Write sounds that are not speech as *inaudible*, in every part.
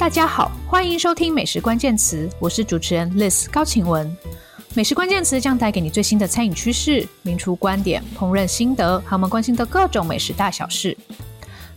大家好，欢迎收听美食关键词，我是主持人 Liz 高晴雯。美食关键词将带给你最新的餐饮趋势、名厨观点、烹饪心得，和我们关心的各种美食大小事。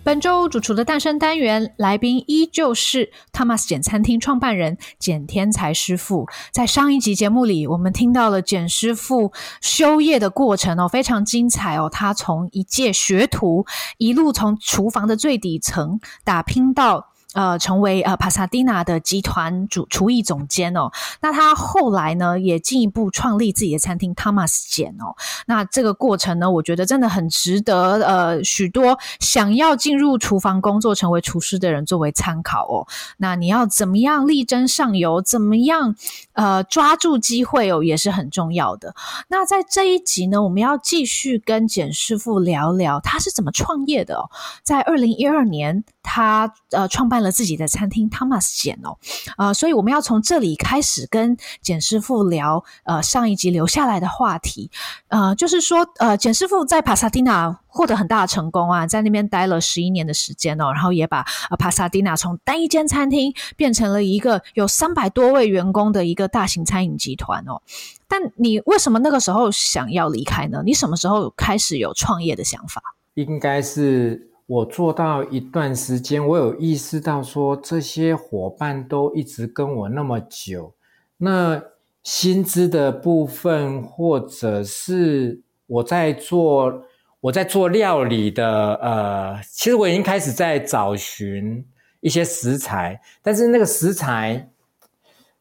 本周主厨的诞生单元，来宾依旧是 Thomas 简餐厅创办人简天才师傅。在上一集节目里，我们听到了简师傅修业的过程哦，非常精彩哦。他从一介学徒，一路从厨房的最底层打拼到。呃，成为呃帕萨蒂娜的集团主厨艺总监哦。那他后来呢，也进一步创立自己的餐厅 Thomas 简哦。那这个过程呢，我觉得真的很值得呃许多想要进入厨房工作、成为厨师的人作为参考哦。那你要怎么样力争上游？怎么样呃抓住机会哦，也是很重要的。那在这一集呢，我们要继续跟简师傅聊聊他是怎么创业的哦。在二零一二年，他呃创办了自己的餐厅 Thomas 简哦，呃，所以我们要从这里开始跟简师傅聊，呃，上一集留下来的话题，呃，就是说，呃，简师傅在帕萨蒂娜获得很大的成功啊，在那边待了十一年的时间哦，然后也把帕萨蒂娜从单一间餐厅变成了一个有三百多位员工的一个大型餐饮集团哦。但你为什么那个时候想要离开呢？你什么时候开始有创业的想法？应该是。我做到一段时间，我有意识到说，这些伙伴都一直跟我那么久，那薪资的部分，或者是我在做我在做料理的，呃，其实我已经开始在找寻一些食材，但是那个食材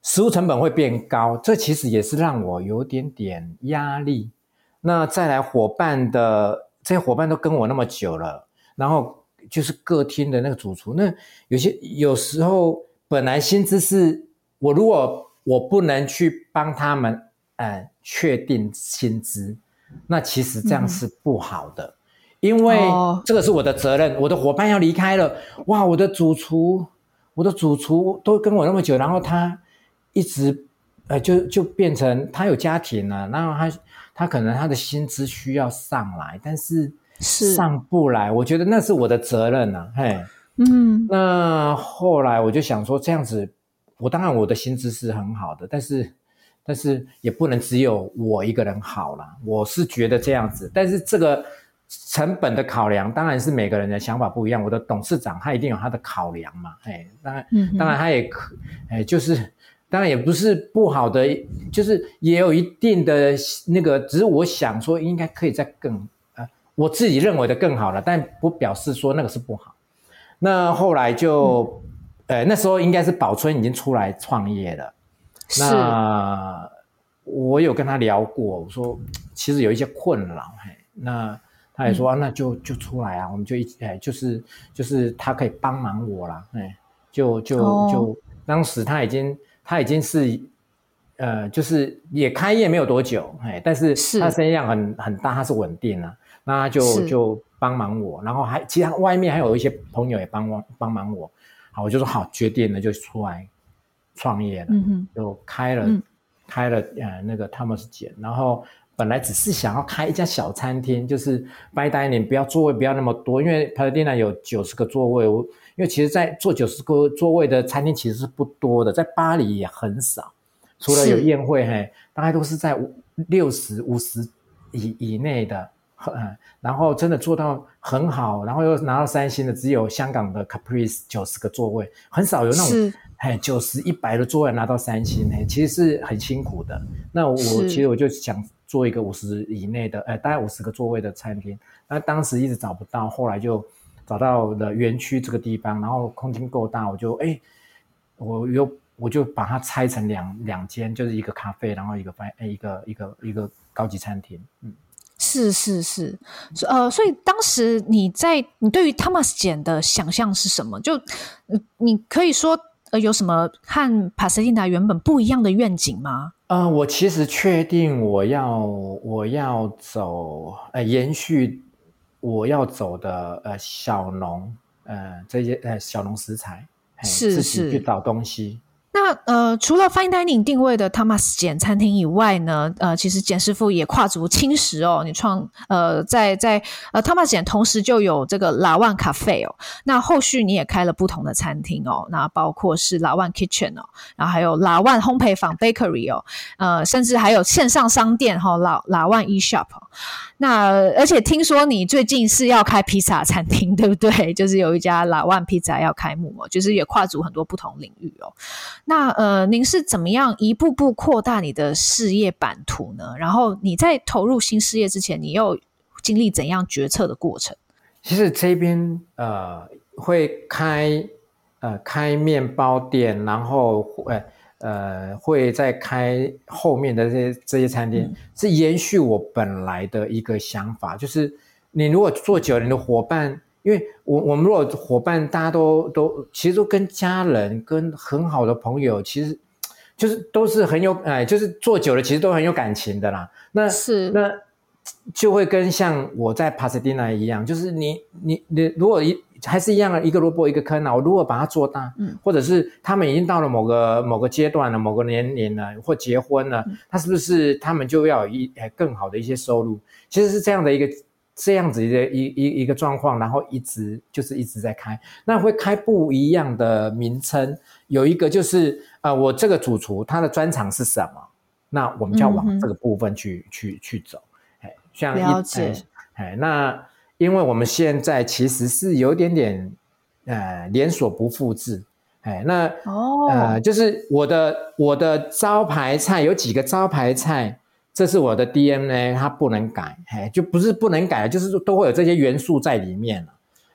食物成本会变高，这其实也是让我有点点压力。那再来伙伴的这些伙伴都跟我那么久了。然后就是各厅的那个主厨，那有些有时候本来薪资是我如果我不能去帮他们呃确定薪资，那其实这样是不好的，嗯、因为这个是我的责任。我的伙伴要离开了，哇，我的主厨，我的主厨都跟我那么久，然后他一直呃就就变成他有家庭了，然后他他可能他的薪资需要上来，但是。是。上不来，我觉得那是我的责任呐、啊，嘿，嗯，那后来我就想说，这样子，我当然我的薪资是很好的，但是，但是也不能只有我一个人好了，我是觉得这样子，但是这个成本的考量，当然是每个人的想法不一样。我的董事长他一定有他的考量嘛，哎，当然，嗯、当然他也可，哎，就是当然也不是不好的，就是也有一定的那个，只是我想说，应该可以再更呃。我自己认为的更好了，但不表示说那个是不好。那后来就，嗯、呃，那时候应该是宝春已经出来创业了。是。那我有跟他聊过，我说其实有一些困扰，嘿，那他也说、嗯。啊、那就就出来啊，我们就一起，哎，就是就是他可以帮忙我啦，哎，就就、哦、就当时他已经他已经是，呃，就是也开业没有多久，哎，但是他生意量很很大，他是稳定了。那他就就帮忙我，然后还其他外面还有一些朋友也帮忙帮忙我，好，我就说好，决定了就出来创业了，嗯哼，就开了、嗯、开了呃那个 Thomas 简，然后本来只是想要开一家小餐厅，就是 fine dining，不要座位不要那么多，因为 Pasadena 有九十个座位，我因为其实在做九十个座位的餐厅其实是不多的，在巴黎也很少，除了有宴会嘿，大概都是在五六十五十以以内的。嗯，然后真的做到很好，然后又拿到三星的，只有香港的 Caprice 九十个座位，很少有那种哎九十一百的座位拿到三星，哎，其实是很辛苦的。那我其实我就想做一个五十以内的，哎，大概五十个座位的餐厅，那当时一直找不到，后来就找到了园区这个地方，然后空间够大，我就哎，我又我就把它拆成两两间，就是一个咖啡，然后一个饭，哎，一个一个一个高级餐厅，嗯。是是是，呃，所以当时你在你对于 Thomas 简的想象是什么？就你可以说呃有什么和帕斯蒂娜原本不一样的愿景吗？呃，我其实确定我要我要走呃延续我要走的呃小农呃这些呃小农食材，是是去找东西，那呃，除了 Fine Dining 定位的 Thomas 简餐厅以外呢，呃，其实简师傅也跨足轻食哦。你创呃，在在呃 Thomas 简同时就有这个 Lawan Cafe 哦。那后续你也开了不同的餐厅哦，那包括是 Lawan Kitchen 哦，然后还有 Lawan 烘焙坊 Bakery 哦，呃，甚至还有线上商店哈、哦、Lawan eShop。那而且听说你最近是要开披萨餐厅，对不对？*laughs* 就是有一家 Lawan Pizza 要开幕哦，就是也跨足很多不同领域哦。那呃，您是怎么样一步步扩大你的事业版图呢？然后你在投入新事业之前，你又经历怎样决策的过程？其实这边呃会开呃开面包店，然后呃呃会再开后面的这些这些餐厅，嗯、是延续我本来的一个想法，就是你如果做久了，你的伙伴。因为我我们如果伙伴大家都都其实都跟家人跟很好的朋友，其实就是都是很有哎，就是做久了其实都很有感情的啦。那是那就会跟像我在帕萨迪纳一样，就是你你你如果一还是一样的一个萝卜一个坑啊，我如果把它做大，嗯，或者是他们已经到了某个某个阶段了，某个年龄了，或结婚了，嗯，他是不是他们就要有一更好的一些收入？其实是这样的一个。这样子的一一一个状况，然后一直就是一直在开，那会开不一样的名称，有一个就是呃，我这个主厨他的专长是什么？那我们就要往这个部分去、嗯、去去走。哎，像了解。哎，那因为我们现在其实是有点点呃连锁不复制。哎，那哦呃，就是我的我的招牌菜有几个招牌菜。这是我的 DNA，它不能改，哎，就不是不能改，就是都会有这些元素在里面，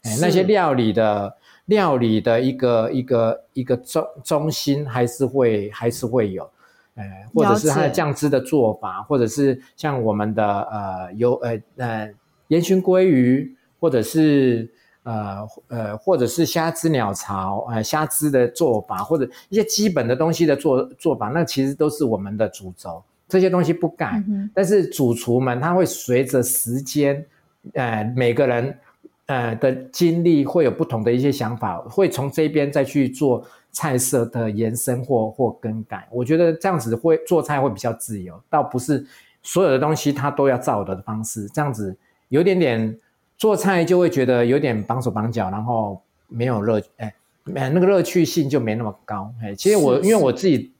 哎，那些料理的料理的一个一个一个中中心还是会还是会有，哎，或者是它的酱汁的做法，或者是像我们的呃有呃呃烟熏鲑鱼，或者是呃呃或者是虾汁鸟巢，呃虾汁的做法，或者一些基本的东西的做做法，那其实都是我们的主轴。这些东西不改，嗯、但是主厨们他会随着时间，呃，每个人呃的经历会有不同的一些想法，会从这边再去做菜色的延伸或或更改。我觉得这样子会做菜会比较自由，倒不是所有的东西他都要照的方式。这样子有点点做菜就会觉得有点绑手绑脚，然后没有乐，哎，那个乐趣性就没那么高。哎，其实我因为我自己。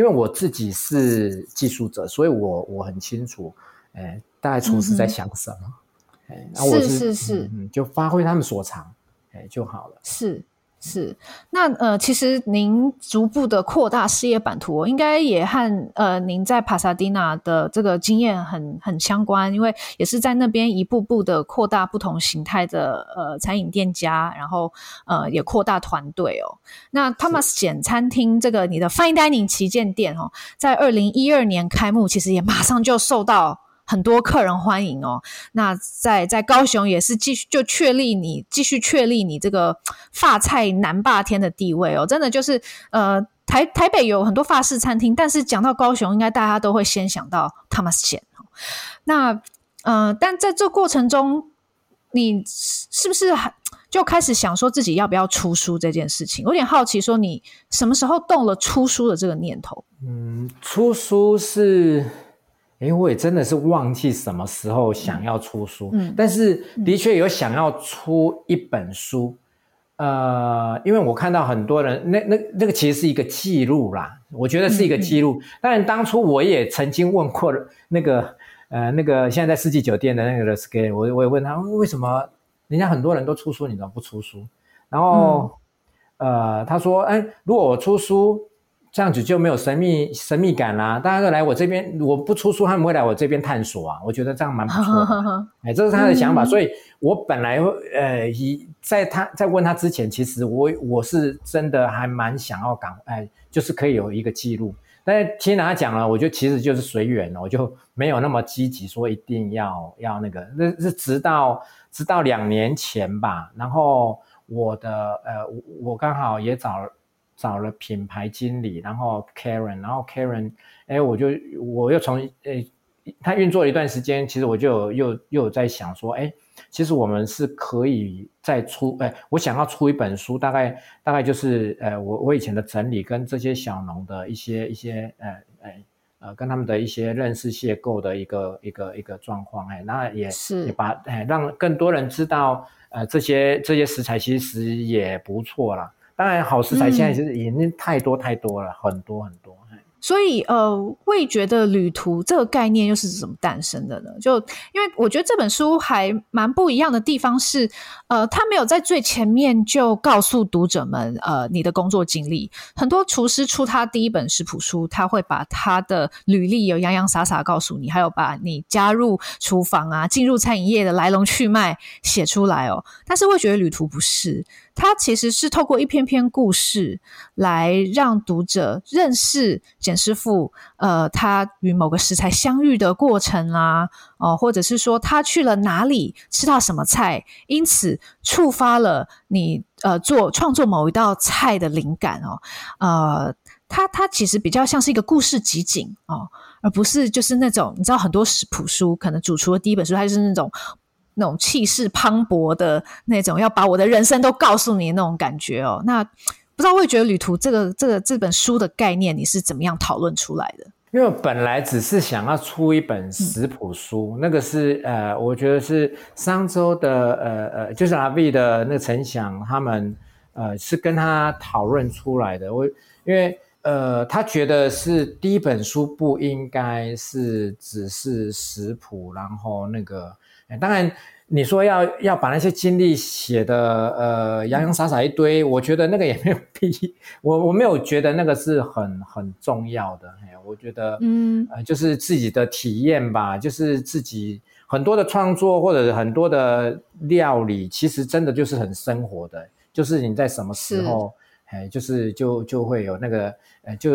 因为我自己是技术者，所以我我很清楚，哎，大概厨师在想什么，哎、嗯，是是是，嗯，就发挥他们所长，哎，就好了。是。是，那呃，其实您逐步的扩大事业版图，应该也和呃您在帕萨迪纳的这个经验很很相关，因为也是在那边一步步的扩大不同形态的呃餐饮店家，然后呃也扩大团队哦。那 Thomas 简餐厅这个你的 Fine Dining 旗舰店哦，在二零一二年开幕，其实也马上就受到。很多客人欢迎哦，那在在高雄也是继续就确立你继续确立你这个法菜南霸天的地位哦，真的就是呃台台北有很多法式餐厅，但是讲到高雄，应该大家都会先想到 Thomas 简。那呃，但在这过程中，你是不是就开始想说自己要不要出书这件事情？有点好奇，说你什么时候动了出书的这个念头？嗯，出书是。诶，我也真的是忘记什么时候想要出书，嗯，但是的确有想要出一本书，嗯、呃，因为我看到很多人，那那那个其实是一个记录啦，我觉得是一个记录。当然、嗯，当初我也曾经问过那个呃那个现在在四季酒店的那个 Sky，我我也问他为什么人家很多人都出书，你怎么不出书？然后、嗯、呃他说，哎，如果我出书。这样子就没有神秘神秘感啦，大家都来我这边，我不出书，他们会来我这边探索啊。我觉得这样蛮不错的，*laughs* 哎，这是他的想法。嗯、所以我本来呃，以在他在问他之前，其实我我是真的还蛮想要赶，哎，就是可以有一个记录。但是听他讲了，我觉得其实就是随缘了，我就没有那么积极说一定要要那个。那是直到直到两年前吧，然后我的呃，我刚好也找了。找了品牌经理，然后 Karen，然后 Karen，哎，我就我又从哎，他运作了一段时间，其实我就又又有在想说，哎，其实我们是可以再出，哎，我想要出一本书，大概大概就是，呃，我我以前的整理跟这些小农的一些一些，呃，哎，呃，跟他们的一些认识邂逅的一个一个一个状况，哎，那也是也把哎让更多人知道，呃，这些这些食材其实也不错啦。当然，好食材现在就是已经太多太多了，嗯、很多很多。所以，呃，味觉的旅途这个概念又是怎么诞生的呢？就因为我觉得这本书还蛮不一样的地方是，呃，他没有在最前面就告诉读者们，呃，你的工作经历。很多厨师出他第一本食谱书，他会把他的履历有洋洋洒洒告诉你，还有把你加入厨房啊、进入餐饮业的来龙去脉写出来哦。但是味觉的旅途不是。他其实是透过一篇篇故事来让读者认识简师傅，呃，他与某个食材相遇的过程啦，哦，或者是说他去了哪里吃到什么菜，因此触发了你呃做创作某一道菜的灵感哦，呃，他他其实比较像是一个故事集锦哦，而不是就是那种你知道很多食谱书，可能主厨的第一本书，它就是那种。那种气势磅礴的那种，要把我的人生都告诉你那种感觉哦。那不知道味觉旅途这个这个这本书的概念，你是怎么样讨论出来的？因为本来只是想要出一本食谱书，那个是呃，我觉得是商周的呃呃，就是阿 V 的那个陈翔他们呃是跟他讨论出来的。我因为呃，他觉得是第一本书不应该是只是食谱，然后那个。当然，你说要要把那些经历写的呃洋洋洒洒一堆，我觉得那个也没有必要，*laughs* 我我没有觉得那个是很很重要的。哎，我觉得嗯呃就是自己的体验吧，就是自己很多的创作或者很多的料理，其实真的就是很生活的，就是你在什么时候哎，就是就就会有那个呃，就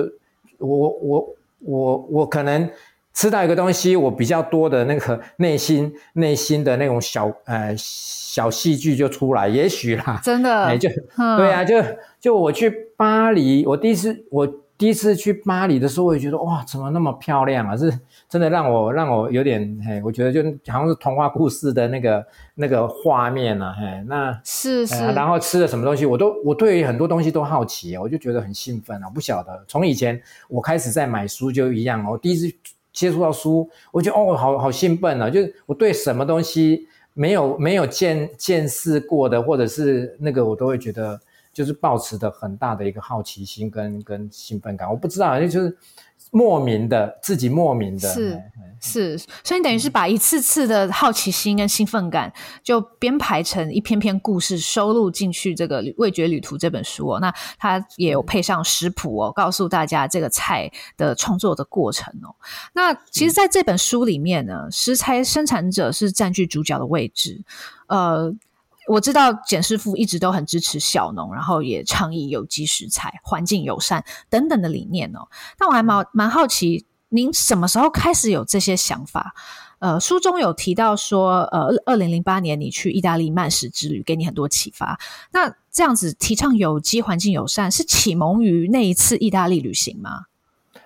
我我我我可能。吃到一个东西，我比较多的那个内心内心的那种小呃小戏剧就出来，也许啦，真的，哎，就、嗯、对啊，就就我去巴黎，我第一次我第一次去巴黎的时候，我也觉得哇，怎么那么漂亮啊？是真的让我让我有点嘿，我觉得就好像是童话故事的那个 *laughs* 那个画面啊，嘿，那是是、呃，然后吃了什么东西，我都我对于很多东西都好奇，我就觉得很兴奋啊，我不晓得从以前我开始在买书就一样，我第一次。接触到书，我觉得哦，好好兴奋啊！就是我对什么东西没有没有见见识过的，或者是那个，我都会觉得就是保持的很大的一个好奇心跟跟兴奋感。我不知道，就是。莫名的，自己莫名的，是是，所以你等于是把一次次的好奇心跟兴奋感，就编排成一篇篇故事，收录进去这个《味觉旅途》这本书哦。那它也有配上食谱哦，告诉大家这个菜的创作的过程哦。那其实，在这本书里面呢，食材生产者是占据主角的位置，呃。我知道简师傅一直都很支持小农，然后也倡议有机食材、环境友善等等的理念哦。但我还蛮蛮好奇，您什么时候开始有这些想法？呃，书中有提到说，呃，二零零八年你去意大利慢食之旅，给你很多启发。那这样子提倡有机、环境友善，是启蒙于那一次意大利旅行吗？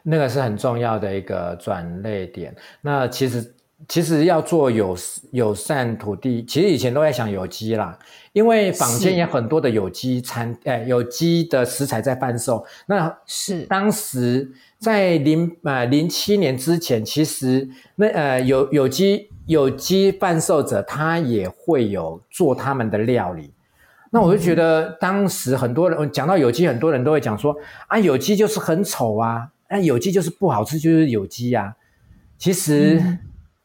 那个是很重要的一个转捩点。那其实。其实要做友友善土地，其实以前都在想有机啦，因为坊间也很多的有机餐，诶有机的食材在贩售。那是当时在零呃零七年之前，其实那呃有有机有机贩售者他也会有做他们的料理。那我就觉得当时很多人讲到有机，很多人都会讲说啊，有机就是很丑啊，啊有机就是不好吃，就是有机啊。其实。嗯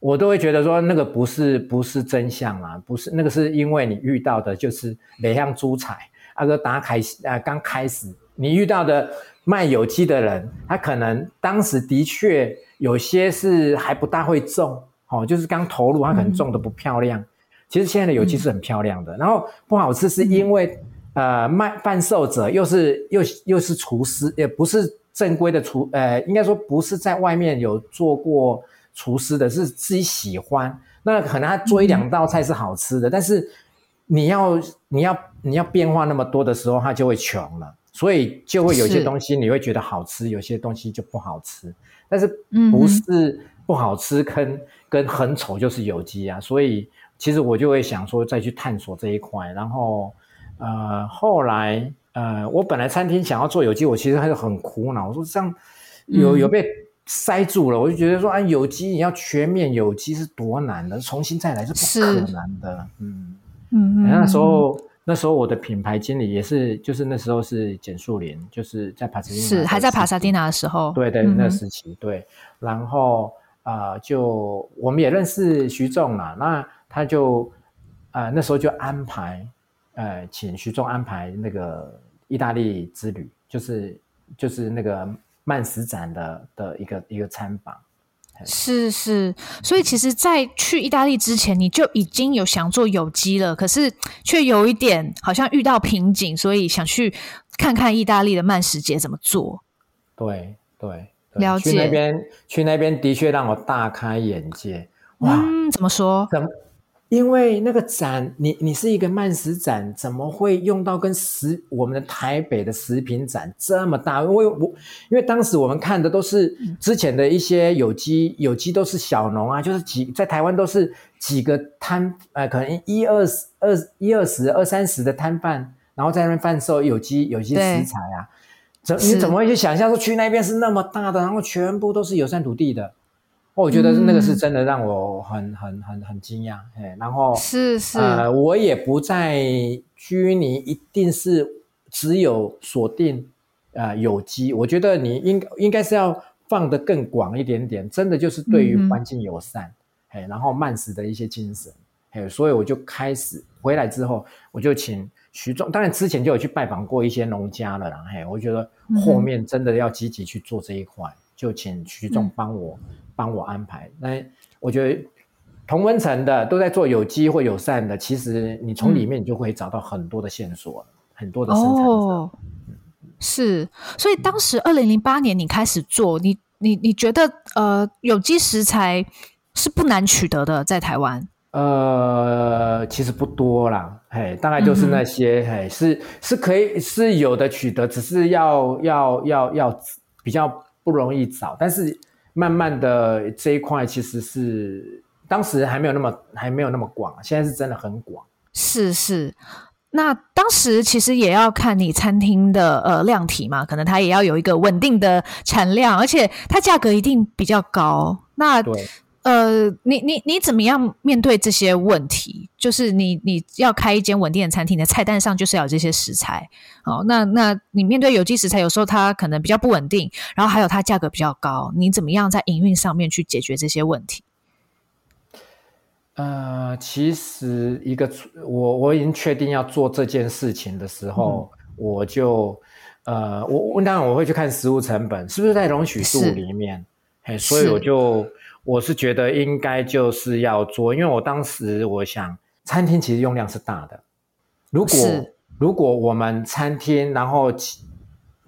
我都会觉得说那个不是不是真相啊，不是那个是因为你遇到的就是雷像猪菜，那个打开啊刚开始你遇到的卖有机的人，他可能当时的确有些是还不大会种，哦，就是刚投入他可能种的不漂亮。其实现在的有机是很漂亮的，然后不好吃是因为、呃卖贩售者又是又又是厨师，也不是正规的厨，呃应该说不是在外面有做过。厨师的是自己喜欢，那可能他做一两道菜是好吃的，嗯、但是你要你要你要变化那么多的时候，他就会穷了，所以就会有些东西你会觉得好吃，有些东西就不好吃。但是不是不好吃跟跟很丑就是有机啊，所以其实我就会想说再去探索这一块，然后呃后来呃我本来餐厅想要做有机，我其实还是很苦恼，我说这样有有被塞住了，嗯、我就觉得说啊有机你要全面有机是多难的，重新再来是不可能的，嗯嗯，那时候。那时候我的品牌经理也是，就是那时候是简树林，就是在帕萨蒂，是还在帕萨蒂纳的时候，对对，那个时期对。然后啊、呃，就我们也认识徐仲了，那他就啊、呃、那时候就安排呃请徐仲安排那个意大利之旅，就是就是那个慢食展的的一个一个参访。是是，所以其实，在去意大利之前，你就已经有想做有机了，可是却有一点好像遇到瓶颈，所以想去看看意大利的慢食节怎么做。对对，对，了解。去那边，去那边的确让我大开眼界。哇，嗯，怎么说？怎么？因为那个展，你你是一个慢食展，怎么会用到跟食我们的台北的食品展这么大？因为我因为当时我们看的都是之前的一些有机，有机都是小农啊，就是几在台湾都是几个摊，呃，可能一二十、二一二十、二三十的摊贩，然后在那边贩售有机有机食材啊。怎你怎么会去想象说去那边是那么大的，然后全部都是友善土地的？我觉得那个是真的让我很、嗯、很很很惊讶，嘿，然后是是，呃，我也不再拘泥，一定是只有锁定呃有机，我觉得你应应该是要放得更广一点点，真的就是对于环境友善，嘿、嗯，然后慢食的一些精神，嘿，所以我就开始回来之后，我就请徐总，当然之前就有去拜访过一些农家了啦，嘿，我觉得后面真的要积极去做这一块，嗯、就请徐总帮我。嗯帮我安排。那我觉得同温层的都在做有机或友善的，其实你从里面你就会找到很多的线索，嗯、很多的生产者。哦，是，所以当时二零零八年你开始做，你你你觉得呃有机食材是不难取得的，在台湾？呃，其实不多啦，嘿，大概就是那些，嗯、嘿，是是可以是有的取得，只是要要要要比较不容易找，但是。慢慢的这一块其实是当时还没有那么还没有那么广，现在是真的很广。是是，那当时其实也要看你餐厅的呃量体嘛，可能它也要有一个稳定的产量，而且它价格一定比较高。那对。呃，你你你怎么样面对这些问题？就是你你要开一间稳定的餐厅，的菜单上就是要有这些食材。哦，那那你面对有机食材，有时候它可能比较不稳定，然后还有它价格比较高，你怎么样在营运上面去解决这些问题？呃，其实一个我我已经确定要做这件事情的时候，嗯、我就呃，我我当然我会去看食物成本是不是在容许度里面，嘿，所以我就。我是觉得应该就是要做，因为我当时我想，餐厅其实用量是大的。如果如果我们餐厅，然后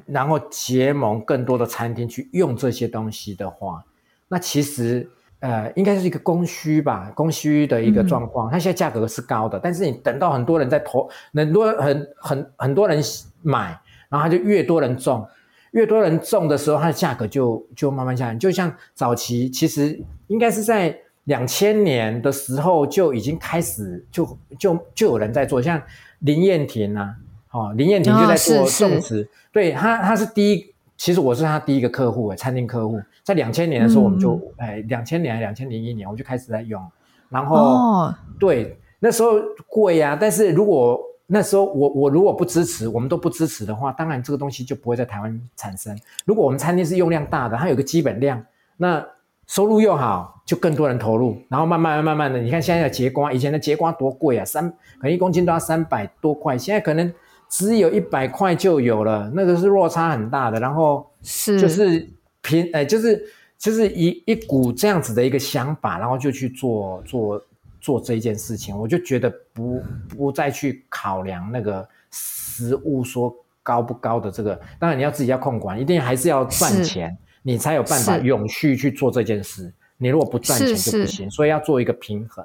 然后结盟更多的餐厅去用这些东西的话，那其实呃应该是一个供需吧，供需的一个状况。它现在价格是高的，但是你等到很多人在投，很多很很很多人买，然后它就越多人种。越多人种的时候，它的价格就就慢慢下来。就像早期，其实应该是在两千年的时候就已经开始就，就就就有人在做，像林燕婷啊，哦，林燕婷就在做种植。哦、对他，他是第一，其实我是他第一个客户，餐厅客户。在两千年的时候，我们就、嗯、哎，两千年、两千零一年，我就开始在用。然后，哦、对，那时候贵啊，但是如果那时候我我如果不支持，我们都不支持的话，当然这个东西就不会在台湾产生。如果我们餐厅是用量大的，它有个基本量，那收入又好，就更多人投入，然后慢慢慢慢的，你看现在的节瓜，以前的节瓜多贵啊，三可能一公斤都要三百多块，现在可能只有一百块就有了，那个是落差很大的。然后是就是平哎，就是就是一一股这样子的一个想法，然后就去做做。做这件事情，我就觉得不不再去考量那个食物说高不高的这个，当然你要自己要控管，一定还是要赚钱，你才有办法永续去做这件事。你如果不赚钱就不行，所以要做一个平衡。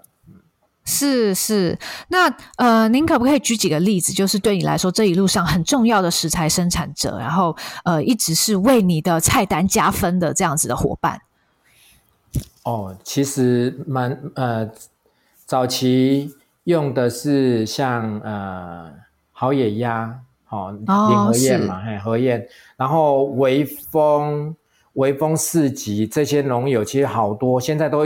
是是，那呃，您可不可以举几个例子，就是对你来说这一路上很重要的食材生产者，然后呃，一直是为你的菜单加分的这样子的伙伴？哦，其实蛮呃，早期用的是像呃好野鸭，哦，林和彦嘛，嘿和彦，然后微风、微风四级这些农友其实好多，现在都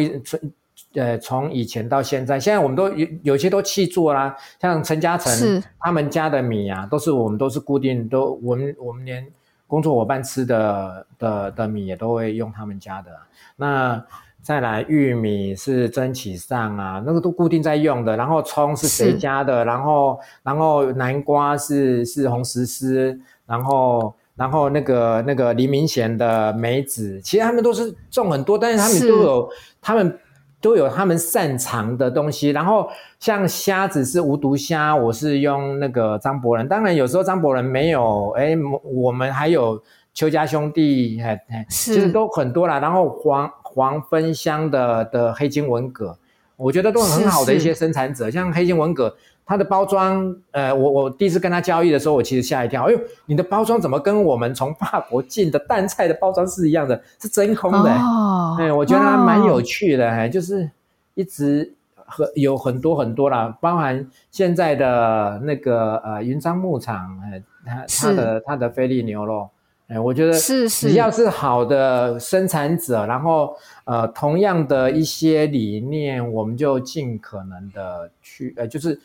呃从以前到现在，现在我们都有有些都弃作啦，像陈嘉诚他们家的米啊，都是我们都是固定都我们我们连工作伙伴吃的的的米也都会用他们家的，那。再来玉米是蒸起上啊，那个都固定在用的。然后葱是谁家的？然后然后南瓜是是红石狮，然后然后那个那个黎明贤的梅子，其实他们都是种很多，但是他们都有他们都有他们擅长的东西。然后像虾子是无毒虾，我是用那个张伯伦。当然有时候张伯伦没有，哎，我们还有邱家兄弟，哎哎，其实都很多啦。然后黄。黄芬香的的黑金文蛤，我觉得都很好的一些生产者，是是像黑金文蛤，它的包装，呃，我我第一次跟他交易的时候，我其实吓一跳，哎呦，你的包装怎么跟我们从法国进的淡菜的包装是一样的，是真空的，哦，哎，我觉得还蛮有趣的，哎，就是一直很有很多很多啦，包含现在的那个呃云漳牧场，哎，它它的它的菲力牛肉。哎，我觉得是是，只要是好的生产者，然后呃，同样的一些理念，我们就尽可能的去，呃，就是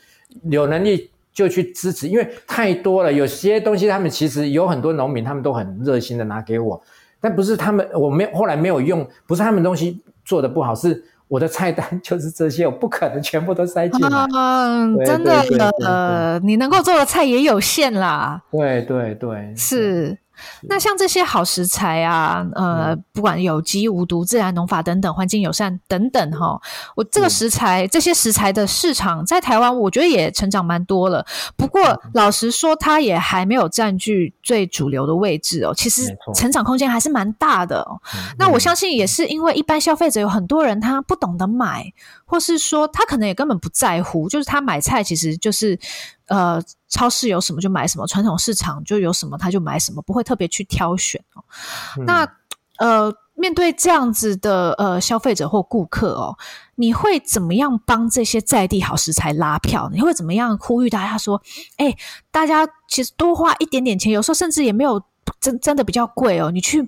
有能力就去支持，因为太多了，有些东西他们其实有很多农民，他们都很热心的拿给我，但不是他们，我没后来没有用，不是他们东西做的不好，是我的菜单就是这些，我不可能全部都塞进来。*laughs* 嗯，真的，呃，你能够做的菜也有限啦。对对对，是。那像这些好食材啊，呃，不管有机、无毒、自然农法等等，环境友善等等，哈，我这个食材，这些食材的市场在台湾，我觉得也成长蛮多了。不过，老实说，它也还没有占据最主流的位置哦。其实，成长空间还是蛮大的哦。那我相信，也是因为一般消费者有很多人他不懂得买，或是说他可能也根本不在乎，就是他买菜其实就是。呃，超市有什么就买什么，传统市场就有什么他就买什么，不会特别去挑选哦。嗯、那呃，面对这样子的呃消费者或顾客哦，你会怎么样帮这些在地好食材拉票？你会怎么样呼吁大家说，哎，大家其实多花一点点钱，有时候甚至也没有真真的比较贵哦，你去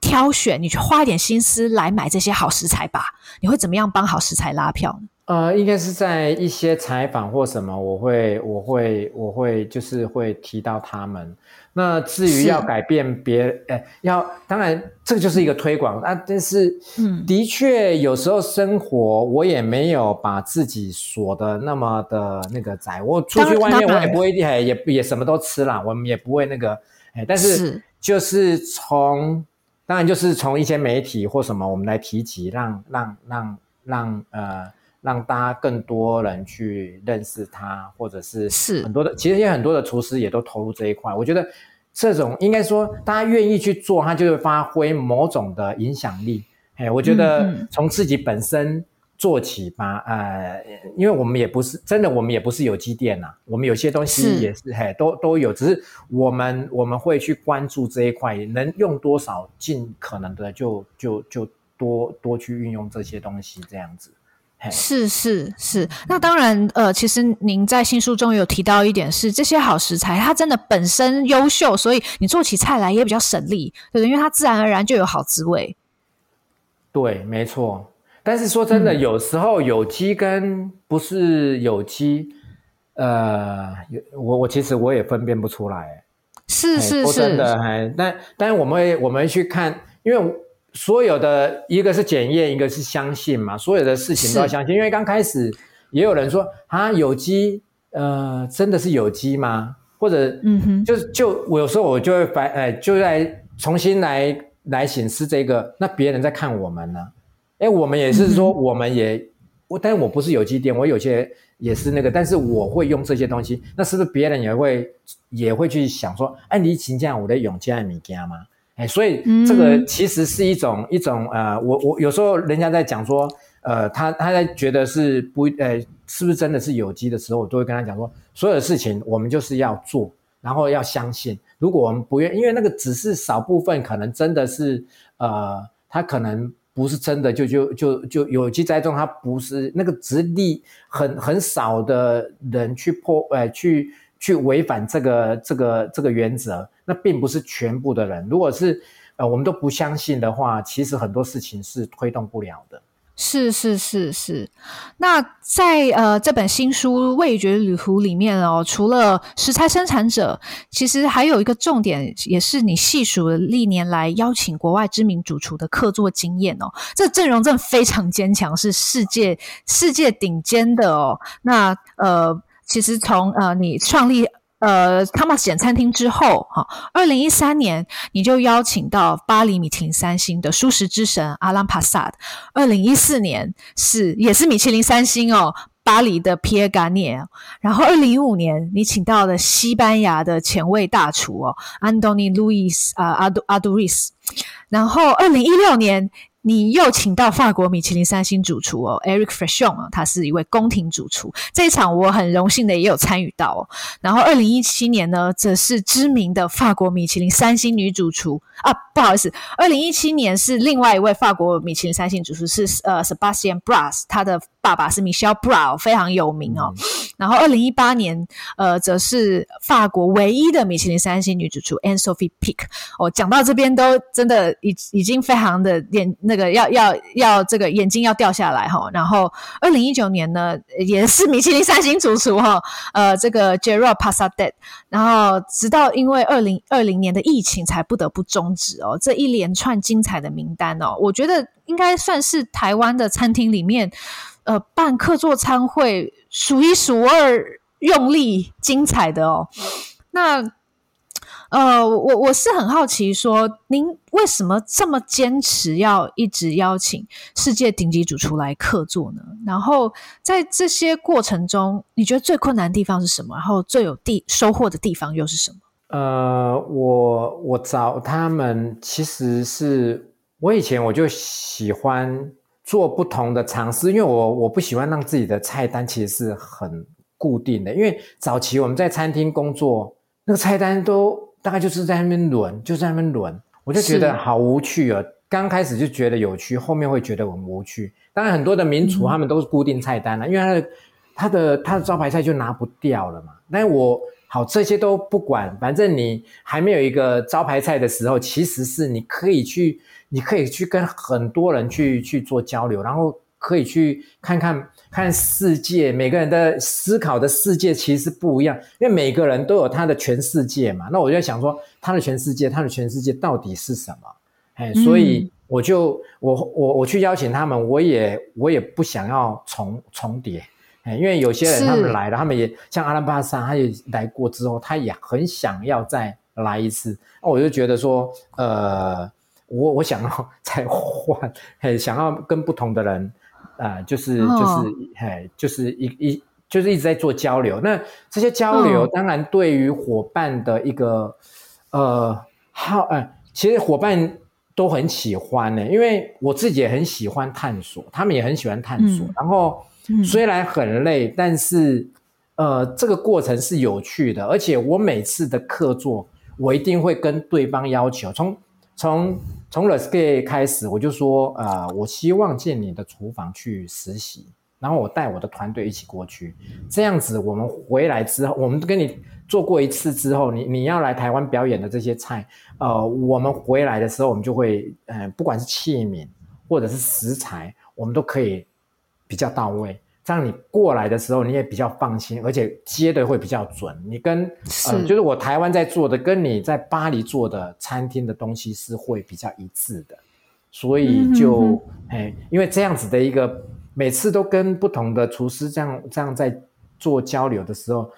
挑选，你去花一点心思来买这些好食材吧。你会怎么样帮好食材拉票呢？呃，应该是在一些采访或什么，我会，我会，我会，就是会提到他们。那至于要改变别，哎，要当然这个就是一个推广啊。但是，嗯，的确有时候生活我也没有把自己锁的那么的那个窄。我出去外面我也不会，也也也什么都吃啦，我们也不会那个，哎，但是就是从，当然就是从一些媒体或什么，我们来提及，让让让让呃。让大家更多人去认识它，或者是是很多的，其实也很多的厨师也都投入这一块。我觉得这种应该说，大家愿意去做，它就会发挥某种的影响力。哎，我觉得从自己本身做起吧。呃，因为我们也不是真的，我们也不是有机店呐，我们有些东西也是，是嘿，都都有，只是我们我们会去关注这一块，能用多少，尽可能的就就就多多去运用这些东西，这样子。是是是，那当然，呃，其实您在新书中有提到一点是，这些好食材它真的本身优秀，所以你做起菜来也比较省力，对，因为它自然而然就有好滋味。对，没错。但是说真的，嗯、有时候有机跟不是有机，呃，我我其实我也分辨不出来。是是是，真的，还但但我们会我们会去看，因为。所有的一个是检验，一个是相信嘛。所有的事情都要相信，因为刚开始也有人说啊，有机，呃，真的是有机吗？或者，嗯哼，就是就我有时候我就会反，哎，就在重新来来审视这个。那别人在看我们呢？哎，我们也是说，我们也，嗯、我，但是我不是有机店，我有些也是那个，但是我会用这些东西。那是不是别人也会也会去想说，哎，你请这样我的永健米家吗？哎，所以这个其实是一种、嗯、一种呃，我我有时候人家在讲说，呃，他他在觉得是不呃，是不是真的是有机的时候，我都会跟他讲说，所有的事情我们就是要做，然后要相信。如果我们不愿，因为那个只是少部分，可能真的是呃，他可能不是真的就就就就有机栽种，它不是那个直立很很少的人去破呃去去违反这个这个这个原则，那并不是全部的人。如果是呃我们都不相信的话，其实很多事情是推动不了的。是是是是，那在呃这本新书《味觉旅途》里面哦，除了食材生产者，其实还有一个重点，也是你细数历年来邀请国外知名主厨的客座经验哦，这阵容真的非常坚强，是世界世界顶尖的哦。那呃，其实从呃你创立。呃，Thomas 简餐厅之后，哈，二零一三年你就邀请到巴黎米其林三星的蔬食之神阿兰帕萨德。二零一四年是也是米其林三星哦，巴黎的皮耶加涅。然后二零一五年你请到了西班牙的前卫大厨哦，安东尼路易斯啊阿杜阿杜瑞斯。然后二零一六年。你又请到法国米其林三星主厨哦，Eric Frechon 啊，他是一位宫廷主厨。这一场我很荣幸的也有参与到哦。然后二零一七年呢，则是知名的法国米其林三星女主厨啊，不好意思，二零一七年是另外一位法国米其林三星主厨是呃 Sebastian Bras，他的爸爸是 Michel Bras，非常有名哦。然后二零一八年呃，则是法国唯一的米其林三星女主厨 Anne-Sophie p i c k。哦，讲到这边都真的已已经非常的眼那。个要要要这个眼睛要掉下来哈，然后二零一九年呢也是米其林三星主厨哈，呃这个 Gerard Passadet，然后直到因为二零二零年的疫情才不得不终止哦，这一连串精彩的名单哦，我觉得应该算是台湾的餐厅里面呃办客座餐会数一数二用力精彩的哦，那。呃，我我是很好奇说，您为什么这么坚持要一直邀请世界顶级主厨来客座呢？然后在这些过程中，你觉得最困难的地方是什么？然后最有地收获的地方又是什么？呃，我我找他们，其实是我以前我就喜欢做不同的尝试，因为我我不喜欢让自己的菜单其实是很固定的，因为早期我们在餐厅工作，那个菜单都。大概就是在那边轮，就在那边轮，我就觉得好无趣啊！刚开始就觉得有趣，后面会觉得很无趣。当然，很多的名厨他们都是固定菜单了，嗯、因为他的他的他的招牌菜就拿不掉了嘛。但是我好这些都不管，反正你还没有一个招牌菜的时候，其实是你可以去，你可以去跟很多人去去做交流，然后可以去看看。看世界，每个人的思考的世界其实不一样，因为每个人都有他的全世界嘛。那我就在想说，他的全世界，他的全世界到底是什么？哎，所以我就我我我去邀请他们，我也我也不想要重重叠，哎，因为有些人他们来了，他们也像阿拉巴萨，他也来过之后，他也很想要再来一次。那我就觉得说，呃，我我想要 *laughs* 再换，嘿，想要跟不同的人。啊、呃，就是就是，嘿，就是一一就是一直在做交流。那这些交流，当然对于伙伴的一个、嗯、呃好，呃，其实伙伴都很喜欢呢，因为我自己也很喜欢探索，他们也很喜欢探索。嗯、然后虽然很累，嗯、但是呃，这个过程是有趣的。而且我每次的课座，我一定会跟对方要求从。从从 Le Square 开始，我就说，呃，我希望进你的厨房去实习，然后我带我的团队一起过去，这样子我们回来之后，我们跟你做过一次之后，你你要来台湾表演的这些菜，呃，我们回来的时候，我们就会，呃，不管是器皿或者是食材，我们都可以比较到位。这样你过来的时候，你也比较放心，而且接的会比较准。你跟就是我台湾在做的，跟你在巴黎做的餐厅的东西是会比较一致的。所以就，嗯、哼哼嘿，因为这样子的一个，每次都跟不同的厨师这样这样在做交流的时候，